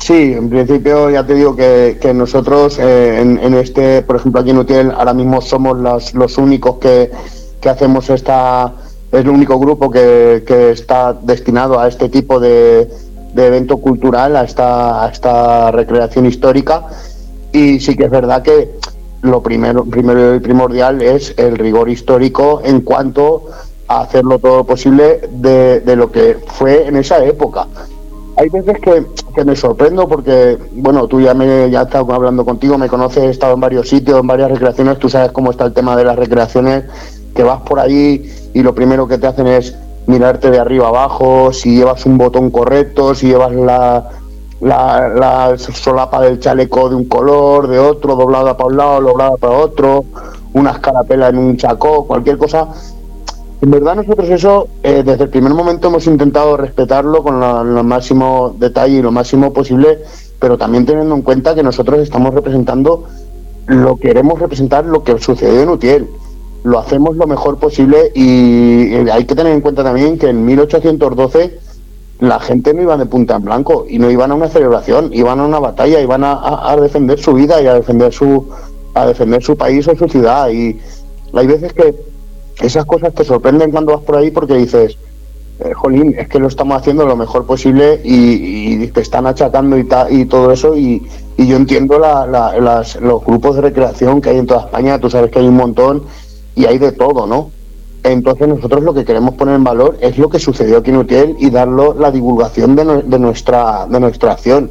Sí, en principio ya te digo que, que nosotros eh, en, este, por ejemplo aquí en Utiel ahora mismo somos los, los únicos que, que hacemos esta, es el único grupo que, que está destinado a este tipo de, de evento cultural, a esta, a esta recreación histórica. Y sí que es verdad que lo primero, primero y primordial es el rigor histórico en cuanto a hacer lo todo posible de, de lo que fue en esa época. Hay veces que, me sorprendo porque, bueno, tú ya me ya estado hablando contigo, me conoces, he estado en varios sitios, en varias recreaciones, tú sabes cómo está el tema de las recreaciones, que vas por ahí y lo primero que te hacen es mirarte de arriba abajo, si llevas un botón correcto, si llevas la, la, solapa del chaleco de un color, de otro, doblada para un lado, doblada para otro, una escarapela en un chacó, cualquier cosa. En verdad nosotros eso, eh, desde el primer momento hemos intentado respetarlo con lo máximo detalle y lo máximo posible, pero también teniendo en cuenta que nosotros estamos representando lo que queremos representar, lo que sucedió en Utiel lo hacemos lo mejor posible y hay que tener en cuenta también que en 1812 la gente no iba de punta en blanco y no iban a una celebración, iban a una batalla, iban a, defender su vida y a defender su a defender su país o su ciudad y hay veces que esas cosas te sorprenden cuando vas por ahí porque dices eh, jolín, es que lo estamos haciendo lo mejor posible y, te están achacando y, y todo eso y, yo entiendo los grupos de recreación que hay en toda España, tú sabes que hay un montón y hay de todo, ¿no? Entonces nosotros lo que queremos poner en valor es lo que sucedió aquí en Utiel y darlo la divulgación de, nuestra de nuestra acción.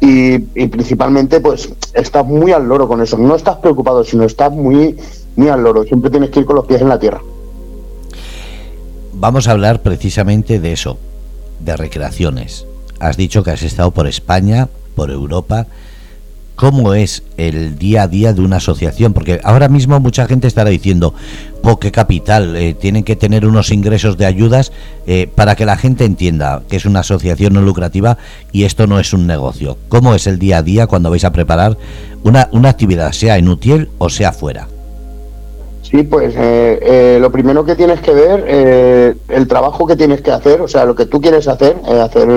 Y, principalmente pues estás muy al loro con eso. No estás preocupado, sino estás muy, muy al loro. Siempre tienes que ir con los pies en la tierra. vamos a hablar precisamente de eso, de recreaciones. Has dicho que has estado por España, por Europa. ¿Cómo es el día a día de una asociación? Porque ahora mismo mucha gente estará diciendo, ¿por qué capital? Eh, tienen que tener unos ingresos de ayudas eh, para que la gente entienda que es una asociación no lucrativa y esto no es un negocio. ¿Cómo es el día a día cuando vais a preparar una, una actividad, sea en UTIEL o sea fuera? Sí, pues eh, eh, lo primero que tienes que ver, el trabajo que tienes que hacer, o sea, lo que tú quieres hacer, hacer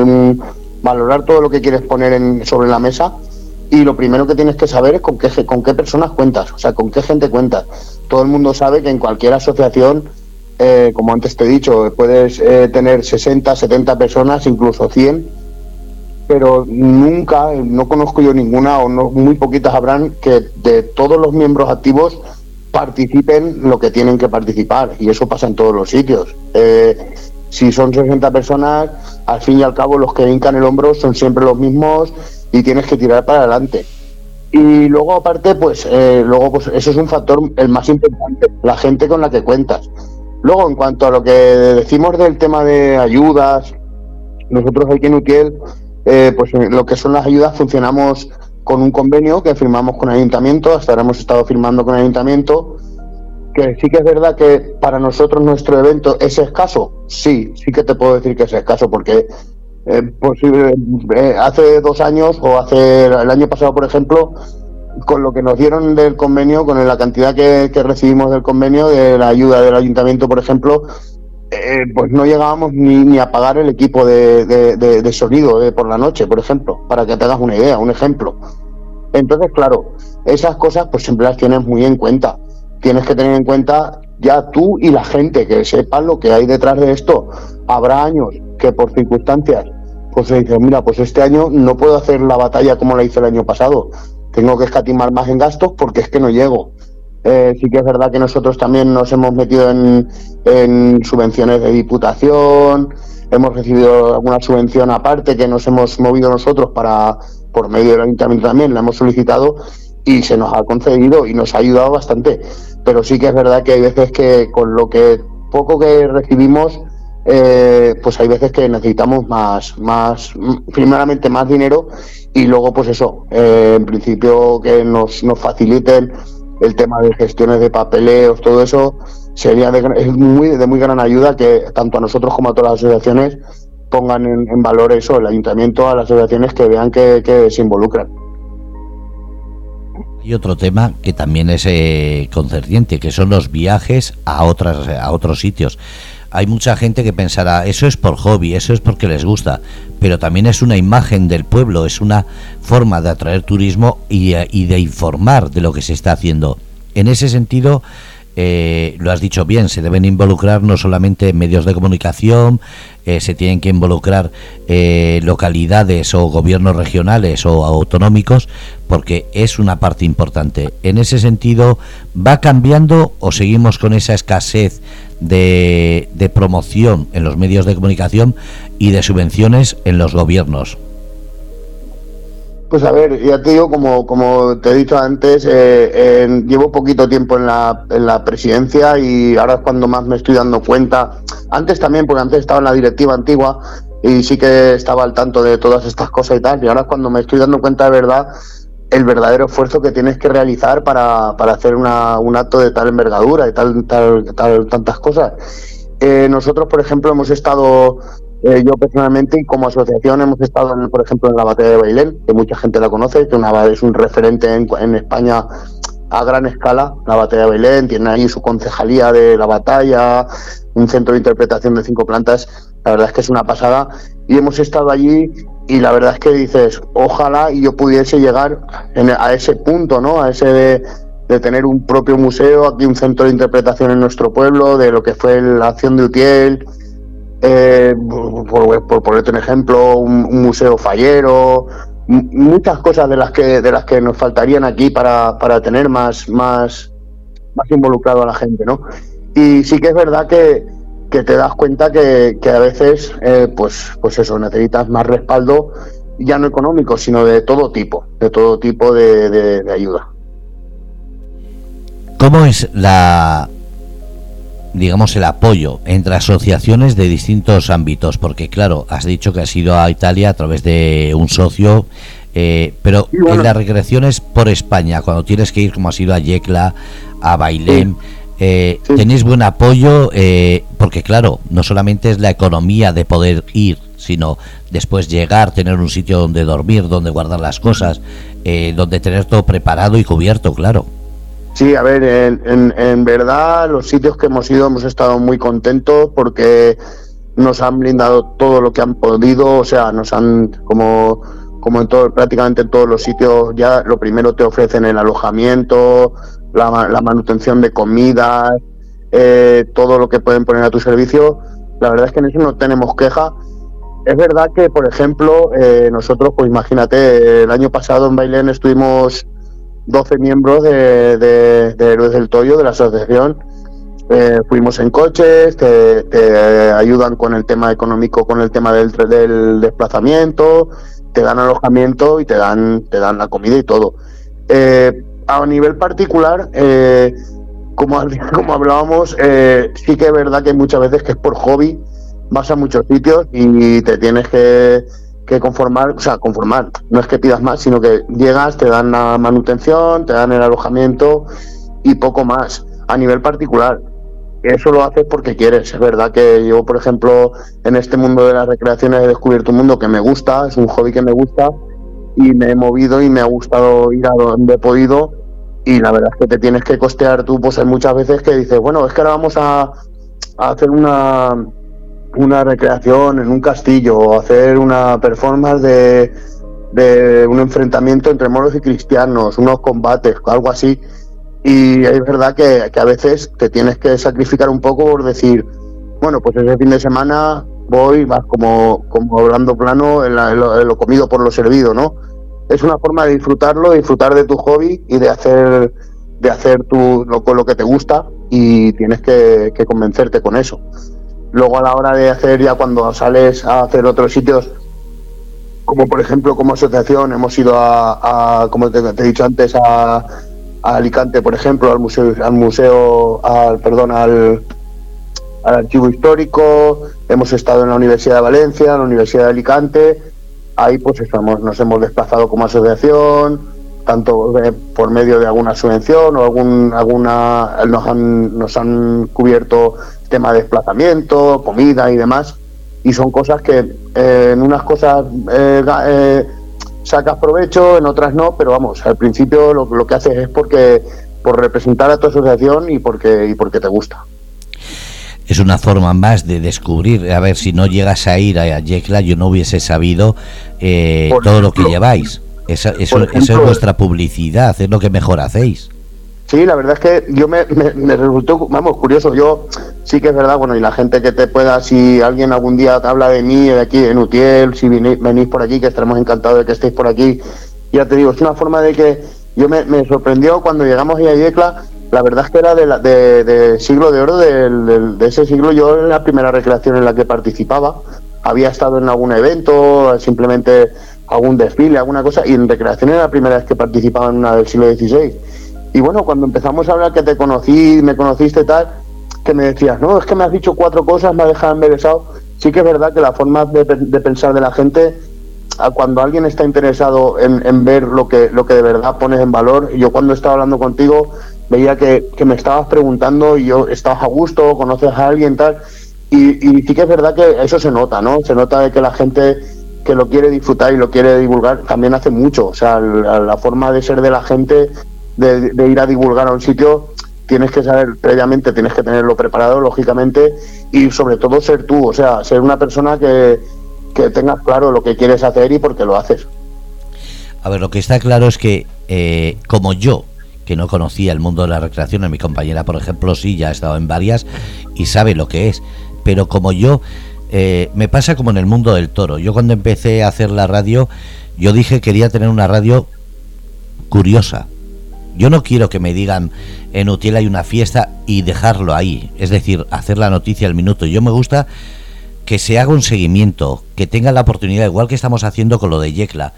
valorar todo lo que quieres poner en, sobre la mesa y lo primero que tienes que saber es con qué, con qué personas cuentas, o sea, con qué gente cuentas. Todo el mundo sabe que en cualquier asociación, como antes te he dicho, puedes tener 60, 70 personas, incluso 100, pero nunca, no conozco yo ninguna o no, muy poquitas habrán que de todos los miembros activos participen lo que tienen que participar y eso pasa en todos los sitios. Eh, si son 60 personas, al fin y al cabo los que hincan el hombro son siempre los mismos y tienes que tirar para adelante. Y luego aparte, pues, eh, luego pues eso es un factor el más importante, la gente con la que cuentas. Luego, en cuanto a lo que decimos del tema de ayudas, nosotros aquí en Utiel, eh, pues lo que son las ayudas funcionamos con un convenio que firmamos con el ayuntamiento, hasta ahora hemos estado firmando con el ayuntamiento, que sí que es verdad que para nosotros nuestro evento es escaso, sí, sí que te puedo decir que es escaso, porque eh, posible, hace dos años o hace el año pasado, por ejemplo, con lo que nos dieron del convenio, con la cantidad que, recibimos del convenio, de la ayuda del ayuntamiento, por ejemplo, eh, pues no llegábamos ni, ni, a pagar el equipo de, de, sonido de por la noche, por ejemplo, para que te hagas una idea, un ejemplo. Entonces, claro, esas cosas pues siempre las tienes muy en cuenta. Tienes que tener en cuenta ya tú y la gente que sepan lo que hay detrás de esto. Habrá años que por circunstancias pues se dice, mira, pues este año no puedo hacer la batalla como la hice el año pasado. Tengo que escatimar más en gastos porque es que no llego. Eh, sí que es verdad que nosotros también nos hemos metido en, subvenciones de diputación, hemos recibido alguna subvención aparte que nos hemos movido nosotros para, por medio del ayuntamiento también, la hemos solicitado y se nos ha concedido y nos ha ayudado bastante. Pero sí que es verdad que hay veces que con lo que poco que recibimos, eh, pues hay veces que necesitamos más, más, primeramente más dinero y luego pues eso, eh, en principio que nos, nos faciliten el tema de gestiones de papeleos, todo eso sería de, es muy, de muy gran ayuda que tanto a nosotros como a todas las asociaciones pongan en, valor eso, el ayuntamiento, a las asociaciones que vean que, se involucran. Y otro tema que también es eh, concerniente, que son los viajes a otras a otros sitios hay mucha gente que pensará, eso es por hobby, eso es porque les gusta, pero también es una imagen del pueblo, es una forma de atraer turismo y, eh, de informar de lo que se está haciendo. En ese sentido, eh, lo has dicho bien, se deben involucrar no solamente medios de comunicación, eh, se tienen que involucrar localidades o gobiernos regionales o autonómicos, porque es una parte importante. En ese sentido, ¿va cambiando o seguimos con esa escasez de promoción en los medios de comunicación y de subvenciones en los gobiernos? Pues a ver, ya te digo, como, como te he dicho antes, eh, llevo poquito tiempo en la, en la presidencia y ahora es cuando más me estoy dando cuenta. Antes también, porque antes estaba en la directiva antigua y sí que estaba al tanto de todas estas cosas y tal, y ahora es cuando me estoy dando cuenta de verdad el verdadero esfuerzo que tienes que realizar para, para hacer una, un acto de tal envergadura y tal, tal, tal tantas cosas. Eh, nosotros, por ejemplo, hemos estado, eh, yo personalmente como asociación, hemos estado, en, por ejemplo, en la batalla de Bailén, que mucha gente la conoce, que una, es un referente en, en España a gran escala, la batalla de Bailén, tiene ahí su concejalía de la batalla, un centro de interpretación de cinco plantas, la verdad es que es una pasada, y hemos estado allí y la verdad es que dices, ojalá y yo pudiese llegar a ese punto, ¿no? A ese de, tener un propio museo, aquí un centro de interpretación en nuestro pueblo, de lo que fue la acción de Utiel, eh, por, ponerte un ejemplo, un, museo fallero, muchas cosas de las que de las que nos faltarían aquí para, para tener más, más, más involucrado a la gente, ¿no? Y sí que es verdad que, que te das cuenta que, a veces, eh, pues, pues eso, necesitas más respaldo, ya no económico, sino de todo tipo, de todo tipo de, ayuda. ¿Cómo es la, digamos, el apoyo entre asociaciones de distintos ámbitos, porque claro, has dicho que has ido a Italia a través de un socio, eh, pero en las recreaciones por España, cuando tienes que ir, como has ido a Yecla, a Bailén, eh, tenéis buen apoyo, eh, porque claro, no solamente es la economía de poder ir, sino después llegar, tener un sitio donde dormir, donde guardar las cosas, donde tener todo preparado y cubierto, claro. Sí, a ver, en, en, verdad los sitios que hemos ido hemos estado muy contentos porque nos han brindado todo lo que han podido, o sea, nos han, como, como en todo, prácticamente en todos los sitios, ya lo primero te ofrecen el alojamiento, la, la manutención de comida, eh, todo lo que pueden poner a tu servicio. La verdad es que en eso no tenemos queja. Es verdad que, por ejemplo, eh, nosotros, pues imagínate, el año pasado en Bailén estuvimos 12 miembros de, Héroes del Toyo, de la asociación. Eh, fuimos en coches, te, ayudan con el tema económico, con el tema del, desplazamiento, te dan alojamiento y te dan, te dan la comida y todo. Eh, a nivel particular, eh, como, (laughs) como hablábamos, sí que es verdad que muchas veces que es por hobby, vas a muchos sitios y te tienes que que conformar, o sea, conformar, no es que pidas más, sino que llegas, te dan la manutención, te dan el alojamiento y poco más a nivel particular. Eso lo haces porque quieres. Es verdad que yo, por ejemplo, en este mundo de las recreaciones he descubierto un mundo que me gusta, es un hobby que me gusta y me he movido y me ha gustado ir a donde he podido y la verdad es que te tienes que costear tú, pues hay muchas veces que dices, bueno, es que ahora vamos a, a hacer una, una recreación en un castillo o hacer una performance de, un enfrentamiento entre moros y cristianos, unos combates, algo así. Y es verdad que, a veces te tienes que sacrificar un poco por decir, bueno, pues ese fin de semana voy, vas como, como hablando plano, en, lo, comido por lo servido, ¿no? Es una forma de disfrutarlo, disfrutar de tu hobby y de hacer, de hacer tu, lo, lo que te gusta y tienes que convencerte con eso. Luego a la hora de hacer ya cuando sales a hacer otros sitios, como por ejemplo como asociación, hemos ido a, como te, he dicho antes, a, Alicante, por ejemplo, al museo, al museo, al perdón, al, al archivo histórico, hemos estado en la Universidad de Valencia, en la Universidad de Alicante, ahí pues estamos, nos hemos desplazado como asociación, tanto por medio de alguna subvención o algún, alguna nos han, nos han cubierto tema de desplazamiento, comida y demás. Y son cosas que eh, en unas cosas eh, eh, sacas provecho, en otras no, pero vamos, al principio lo, lo, que haces es porque por representar a tu asociación y porque, y porque te gusta. Es una forma más de descubrir, a ver, si no llegas a ir a Yecla, yo no hubiese sabido todo lo que lleváis. Esa, eso, eso es vuestra publicidad, es lo que mejor hacéis. Sí, la verdad es que yo me, me, resultó, vamos, curioso. Yo sí que es verdad, bueno, y la gente que te pueda, si alguien algún día te habla de mí, de aquí, en Utiel, si venís, por aquí, que estaremos encantados de que estéis por aquí. Ya te digo, es una forma de que yo me, sorprendió cuando llegamos a Yecla, la verdad es que era de, de, siglo de oro, de, ese siglo, yo en la primera recreación en la que participaba, había estado en algún evento, simplemente algún desfile, alguna cosa, y en recreación era la primera vez que participaba en una del siglo XVI y bueno, cuando empezamos a hablar que te conocí, me conociste tal, que me decías, no, es que me has dicho cuatro cosas, me has dejado embelesado. Sí que es verdad que la forma de, pensar de la gente, cuando alguien está interesado en, ver lo que, lo que de verdad pones en valor, yo cuando estaba hablando contigo veía que, me estabas preguntando y yo estabas a gusto, conoces a alguien tal, y, y sí que es verdad que eso se nota, ¿no? Se nota de que la gente que lo quiere disfrutar y lo quiere divulgar también hace mucho, o sea, la forma de ser de la gente de, ir a divulgar a un sitio, tienes que saber previamente, tienes que tenerlo preparado, lógicamente, y sobre todo ser tú, o sea, ser una persona que, que tengas claro lo que quieres hacer y por qué lo haces. A ver, lo que está claro es que, eh, como yo, que no conocía el mundo de la recreación, mi compañera, por ejemplo, sí, ya ha estado en varias y sabe lo que es, pero como yo, eh, me pasa como en el mundo del toro. Yo cuando empecé a hacer la radio, yo dije que quería tener una radio curiosa, yo no quiero que me digan en Utiel hay una fiesta y dejarlo ahí, es decir, hacer la noticia al minuto. Yo me gusta que se haga un seguimiento, que tengan la oportunidad, igual que estamos haciendo con lo de Yecla,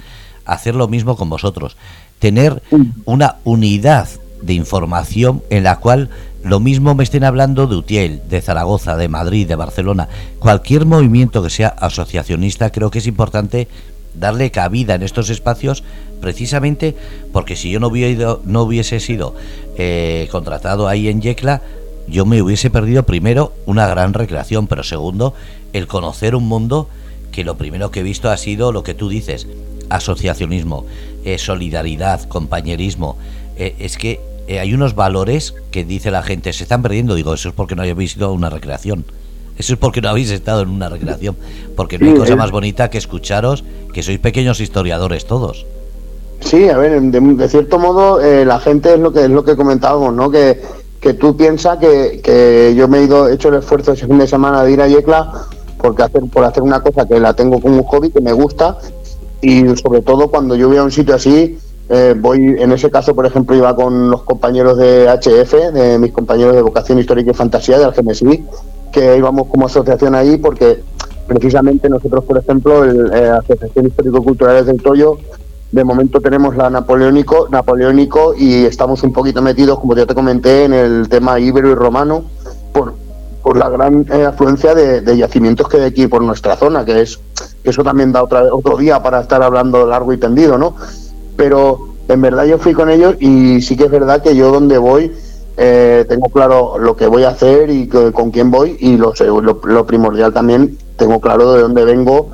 hacer lo mismo con vosotros, tener una unidad de información en la cual lo mismo me estén hablando de Utiel, de Zaragoza, de Madrid, de Barcelona. Cualquier movimiento que sea asociacionista creo que es importante darle cabida en estos espacios precisamente porque si yo no, hubiera no hubiese sido eh, contratado ahí en Yecla, yo me hubiese perdido primero una gran recreación, pero segundo, el conocer un mundo que lo primero que he visto ha sido lo que tú dices, asociacionismo, eh, solidaridad, compañerismo. Eh, es que hay unos valores que dice la gente, se están perdiendo. Digo, eso es porque no habéis ido una recreación. Eso es porque no habéis estado en una recreación. Porque no hay cosa más bonita que escucharos que sois pequeños historiadores todos. Sí, a ver, de, cierto modo eh, la gente es lo que es lo que comentábamos, ¿no? Que, que tú piensas que, que, yo me he ido, hecho el esfuerzo ese fin de semana de ir a Yecla porque hacer, por hacer una cosa que la tengo como un hobby, que me gusta, y sobre todo cuando yo voy a un sitio así, eh, voy, en ese caso, por ejemplo, iba con los compañeros de HF, de mis compañeros de Vocación Histórica y Fantasía, de GMSI, que íbamos como asociación ahí porque precisamente nosotros, por ejemplo, la eh, Asociación Histórico-Culturales del Toyo, de momento tenemos la Napoleónico, Napoleónico y estamos un poquito metidos, como ya te comenté, en el tema íbero y romano, por, por la gran eh, afluencia de, yacimientos que hay aquí por nuestra zona, que es que eso también da otra, otro día para estar hablando largo y tendido, ¿no? Pero en verdad yo fui con ellos y sí que es verdad que yo donde voy eh, tengo claro lo que voy a hacer y con quién voy y lo, lo, primordial también, tengo claro de dónde vengo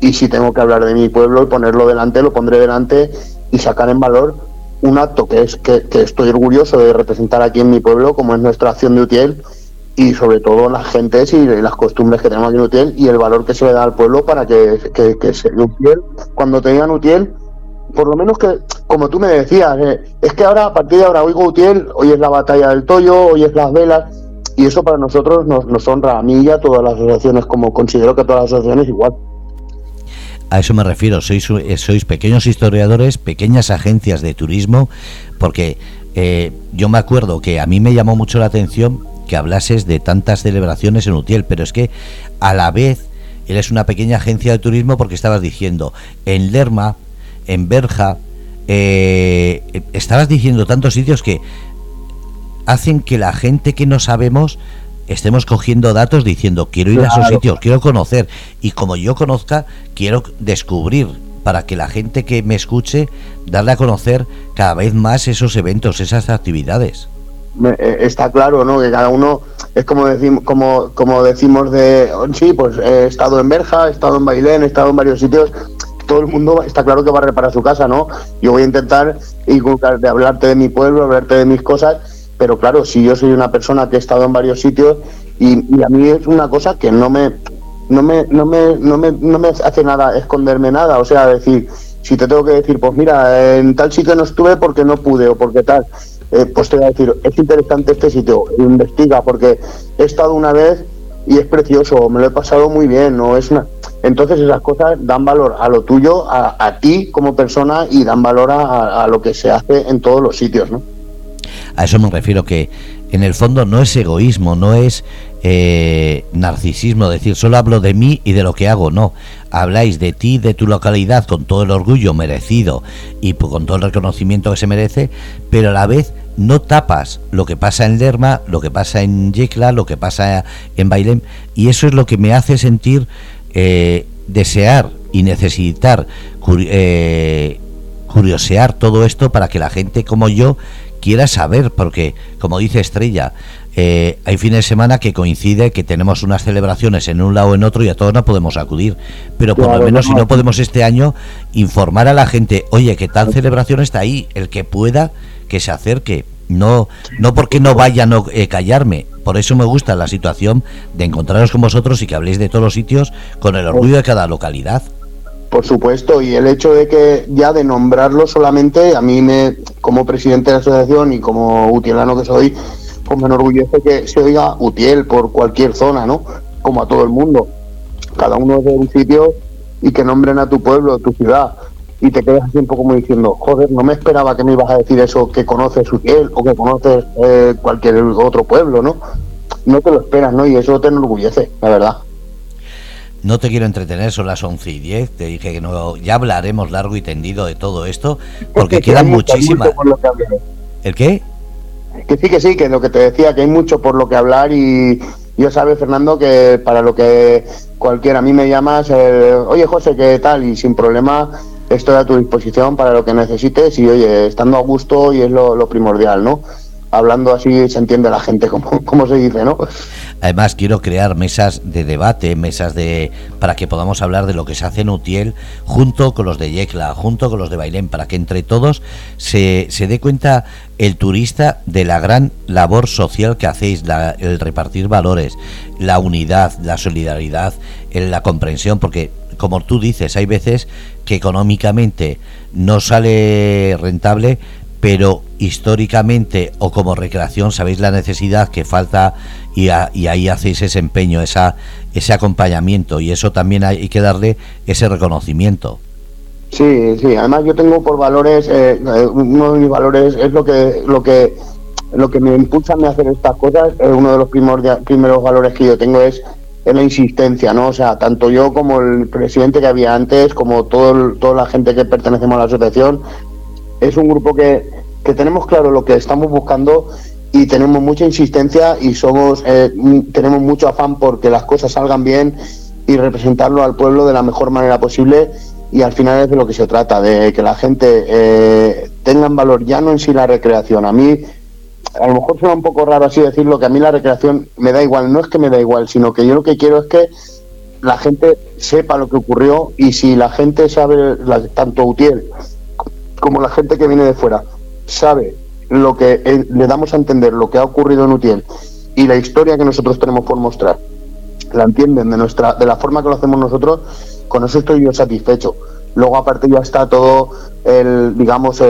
y si tengo que hablar de mi pueblo y ponerlo delante, lo pondré delante y sacar en valor un acto que es que, estoy orgulloso de representar aquí en mi pueblo, como es nuestra acción de Utiel, y sobre todo las gentes y las costumbres que tenemos aquí en Utiel y el valor que se le da al pueblo para que, que, que se Utiel, cuando tengan Utiel, por lo menos que, como tú me decías, eh, es que ahora, a partir de ahora, oigo Utiel, hoy es la batalla del Toyo, hoy es las velas, y eso para nosotros nos, nos honra a mí y a todas las asociaciones, como considero que todas las asociaciones igual. A eso me refiero, sois, eh, sois pequeños historiadores, pequeñas agencias de turismo, porque eh, yo me acuerdo que a mí me llamó mucho la atención que hablases de tantas celebraciones en Utiel, pero es que a la vez eres una pequeña agencia de turismo porque estabas diciendo, en Lerma en Berja, eh, estabas diciendo tantos sitios que hacen que la gente que no sabemos estemos cogiendo datos diciendo quiero ir a esos sitios, quiero conocer y como yo conozca, quiero descubrir para que la gente que me escuche darle a conocer cada vez más esos eventos, esas actividades. Eh, está claro, ¿no? Que cada uno es como decimos, como, como decimos de sí, pues he estado en Berja, he estado en Bailén, he estado en varios sitios todo el mundo está claro que va a reparar su casa, ¿no? Yo voy a intentar de hablarte de mi pueblo, hablarte de mis cosas, pero claro, si yo soy una persona que he estado en varios sitios y, a mí es una cosa que no me, no me, no me, no me, no me hace nada esconderme nada, o sea, decir, si te tengo que decir, pues mira, en tal sitio no estuve porque no pude o porque tal, eh, pues te voy a decir, es interesante este sitio, investiga, porque he estado una vez y es precioso, me lo he pasado muy bien, no es una entonces esas cosas dan valor a lo tuyo, a, ti como persona y dan valor a, lo que se hace en todos los sitios, ¿no? A eso me refiero que en el fondo no es egoísmo, no es eh, narcisismo, decir solo hablo de mí y de lo que hago, no. Habláis de ti, de tu localidad con todo el orgullo merecido y con todo el reconocimiento que se merece, pero a la vez no tapas lo que pasa en Lerma, lo que pasa en Yecla, lo que pasa en Bailén, y eso es lo que me hace sentir eh, desear y necesitar eh, curiosear todo esto para que la gente como yo quiera saber, porque como dice Estrella, eh, hay fines de semana que coincide que tenemos unas celebraciones en un lado o en otro y a todos no podemos acudir. Pero por lo menos si no podemos este año, informar a la gente, oye, que tal celebración está ahí, el que pueda que se acerque. No, no porque no vaya no eh, callarme. Por eso me gusta la situación de encontraros con vosotros y que habléis de todos los sitios con el orgullo de cada localidad. Por supuesto, y el hecho de que ya de nombrarlo solamente, a mí me, como presidente de la asociación y como utielano que soy, pues me enorgullece que se oiga Utiel por cualquier zona, ¿no? Como a todo el mundo. Cada uno de un sitio y que nombren a tu pueblo, tu ciudad y te quedas así un poco como diciendo, joder, no me esperaba que me ibas a decir eso, que conoces Utiel o que conoces eh, cualquier otro pueblo, ¿no? No te lo esperas, ¿no? Y eso te enorgullece, la verdad. No te quiero entretener, son las 11 y 10. Te dije que no, ya hablaremos largo y tendido de todo esto, porque quedan muchísimas. ¿El qué? que sí, que sí, que lo que te decía, que hay mucho por lo que hablar y yo sabes, Fernando, que para lo que cualquiera a mí me llamas, eh, oye José, ¿qué tal? Y sin problema estoy a tu disposición para lo que necesites y oye, estando a gusto y es lo primordial, ¿no? hablando así se entiende la gente (laughs) como, como se dice, ¿no? Además quiero crear mesas de debate, mesas de para que podamos hablar de lo que se hace en Utiel junto con los de Yecla, junto con los de Bailén, para que entre todos se, se dé cuenta el turista de la gran labor social que hacéis, el repartir valores, la unidad, la solidaridad, la comprensión, porque como tú dices, hay veces que económicamente no sale rentable, pero históricamente o como recreación sabéis la necesidad que falta y, ahí hacéis ese empeño, esa, ese acompañamiento y eso también hay que darle ese reconocimiento. Sí, sí, además yo tengo por valores, eh, eh, uno de mis valores es lo que, lo que, lo que me impulsa a hacer estas cosas, eh, uno de los primeros valores que yo tengo es, la insistencia, ¿no? O sea, tanto yo como el presidente que había antes, como todo toda la gente que pertenecemos a la asociación, es un grupo que, que tenemos claro lo que estamos buscando y tenemos mucha insistencia y somos eh, tenemos mucho afán porque las cosas salgan bien y representarlo al pueblo de la mejor manera posible y al final es de lo que se trata, de que la gente eh, tenga valor ya no en sí la recreación. A mí, a lo mejor suena un poco raro así decirlo, que a mí la recreación me da igual, no es que me da igual, sino que yo lo que quiero es que la gente sepa lo que ocurrió y si la gente sabe, tanto Utiel como la gente que viene de fuera sabe lo que eh, le damos a entender, lo que ha ocurrido en Utiel y la historia que nosotros tenemos por mostrar, la entienden de nuestra de la forma que lo hacemos nosotros, con eso estoy yo satisfecho. Luego aparte ya está todo el, digamos,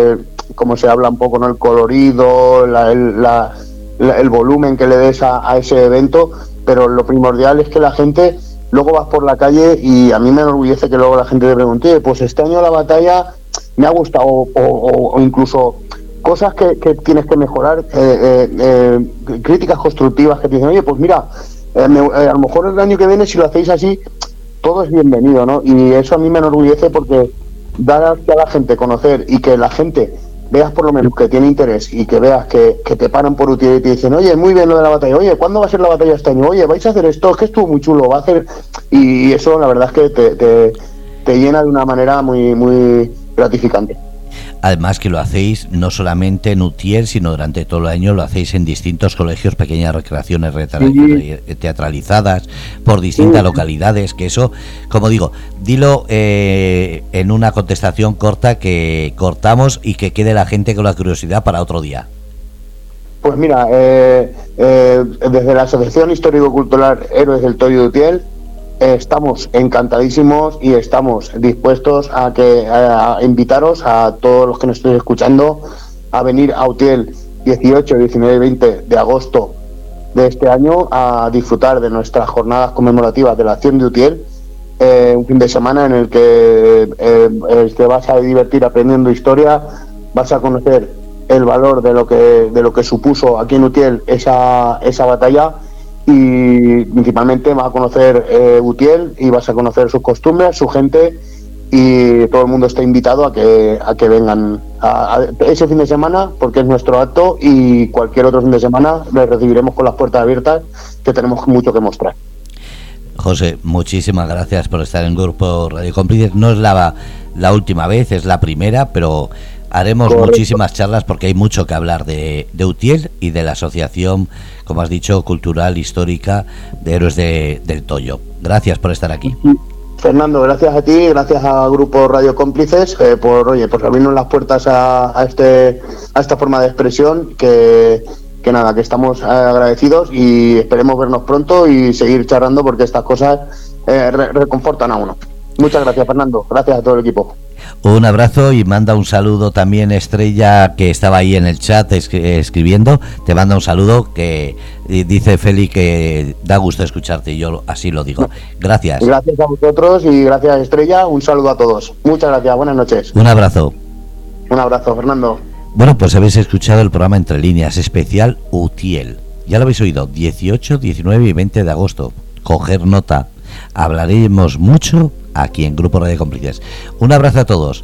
como se habla un poco, ¿no? El colorido, el, volumen que le des a, ese evento, pero lo primordial es que la gente luego vas por la calle y a mí me enorgullece que luego la gente te pregunte, pues este año la batalla me ha gustado, o, incluso cosas que, tienes que mejorar, eh, eh, eh, críticas constructivas que te dicen, oye, pues mira, a lo mejor el año que viene si lo hacéis así, todo es bienvenido, ¿no? Y eso a mí me enorgullece porque dar a la gente conocer y que la gente veas por lo menos que tiene interés y que veas que, te paran por utilidad y te dicen, oye, muy bien lo de la batalla, oye, ¿cuándo va a ser la batalla este año? Oye, vais a hacer esto, es que estuvo muy chulo, va a hacer... Y eso la verdad es que te, te, te llena de una manera muy, muy gratificante. Además que lo hacéis no solamente en Utiel, sino durante todo el año lo hacéis en distintos colegios, pequeñas recreaciones teatralizadas por distintas localidades, que eso, como digo, dilo eh, en una contestación corta que cortamos y que quede la gente con la curiosidad para otro día. Pues mira, eh, eh, desde la Asociación Histórico-Cultural Héroes del Toyo de Utiel, estamos encantadísimos y estamos dispuestos a que a invitaros a todos los que nos estéis escuchando a venir a Utiel 18, 19 y 20 de agosto de este año a disfrutar de nuestras jornadas conmemorativas de la acción de Utiel. Eh, un fin de semana en el que eh, te vas a divertir aprendiendo historia, vas a conocer el valor de lo que de lo que supuso aquí en Utiel esa, esa batalla y principalmente vas a conocer eh, Utiel y vas a conocer sus costumbres, su gente y todo el mundo está invitado a que, a que vengan a, ese fin de semana porque es nuestro acto y cualquier otro fin de semana les recibiremos con las puertas abiertas que tenemos mucho que mostrar. José, muchísimas gracias por estar en Grupo Radio Cómplices. No es la, la última vez, es la primera, pero haremos muchísimas charlas porque hay mucho que hablar de, de Utiel y de la asociación como has dicho, cultural, histórica de Héroes del Toyo. Gracias por estar aquí. Fernando, gracias a ti, gracias al Grupo Radio Cómplices eh, por, oye, por abrirnos las puertas a, este, a esta forma de expresión que, nada, que estamos agradecidos y esperemos vernos pronto y seguir charlando porque estas cosas eh, reconfortan a uno. Muchas gracias, Fernando. Gracias a todo el equipo. Un abrazo y manda un saludo también Estrella que estaba ahí en el chat escribiendo. Te manda un saludo que dice Feli que da gusto escucharte y yo así lo digo. Gracias. Gracias a vosotros y gracias Estrella. Un saludo a todos. Muchas gracias. Buenas noches. Un abrazo. Un abrazo, Fernando. Bueno, pues habéis escuchado el programa Entre Líneas especial UTIEL. Ya lo habéis oído, 18, 19 y 20 de agosto. Coger nota. Hablaremos mucho aquí en Grupo Radio Cómplices. Un abrazo a todos.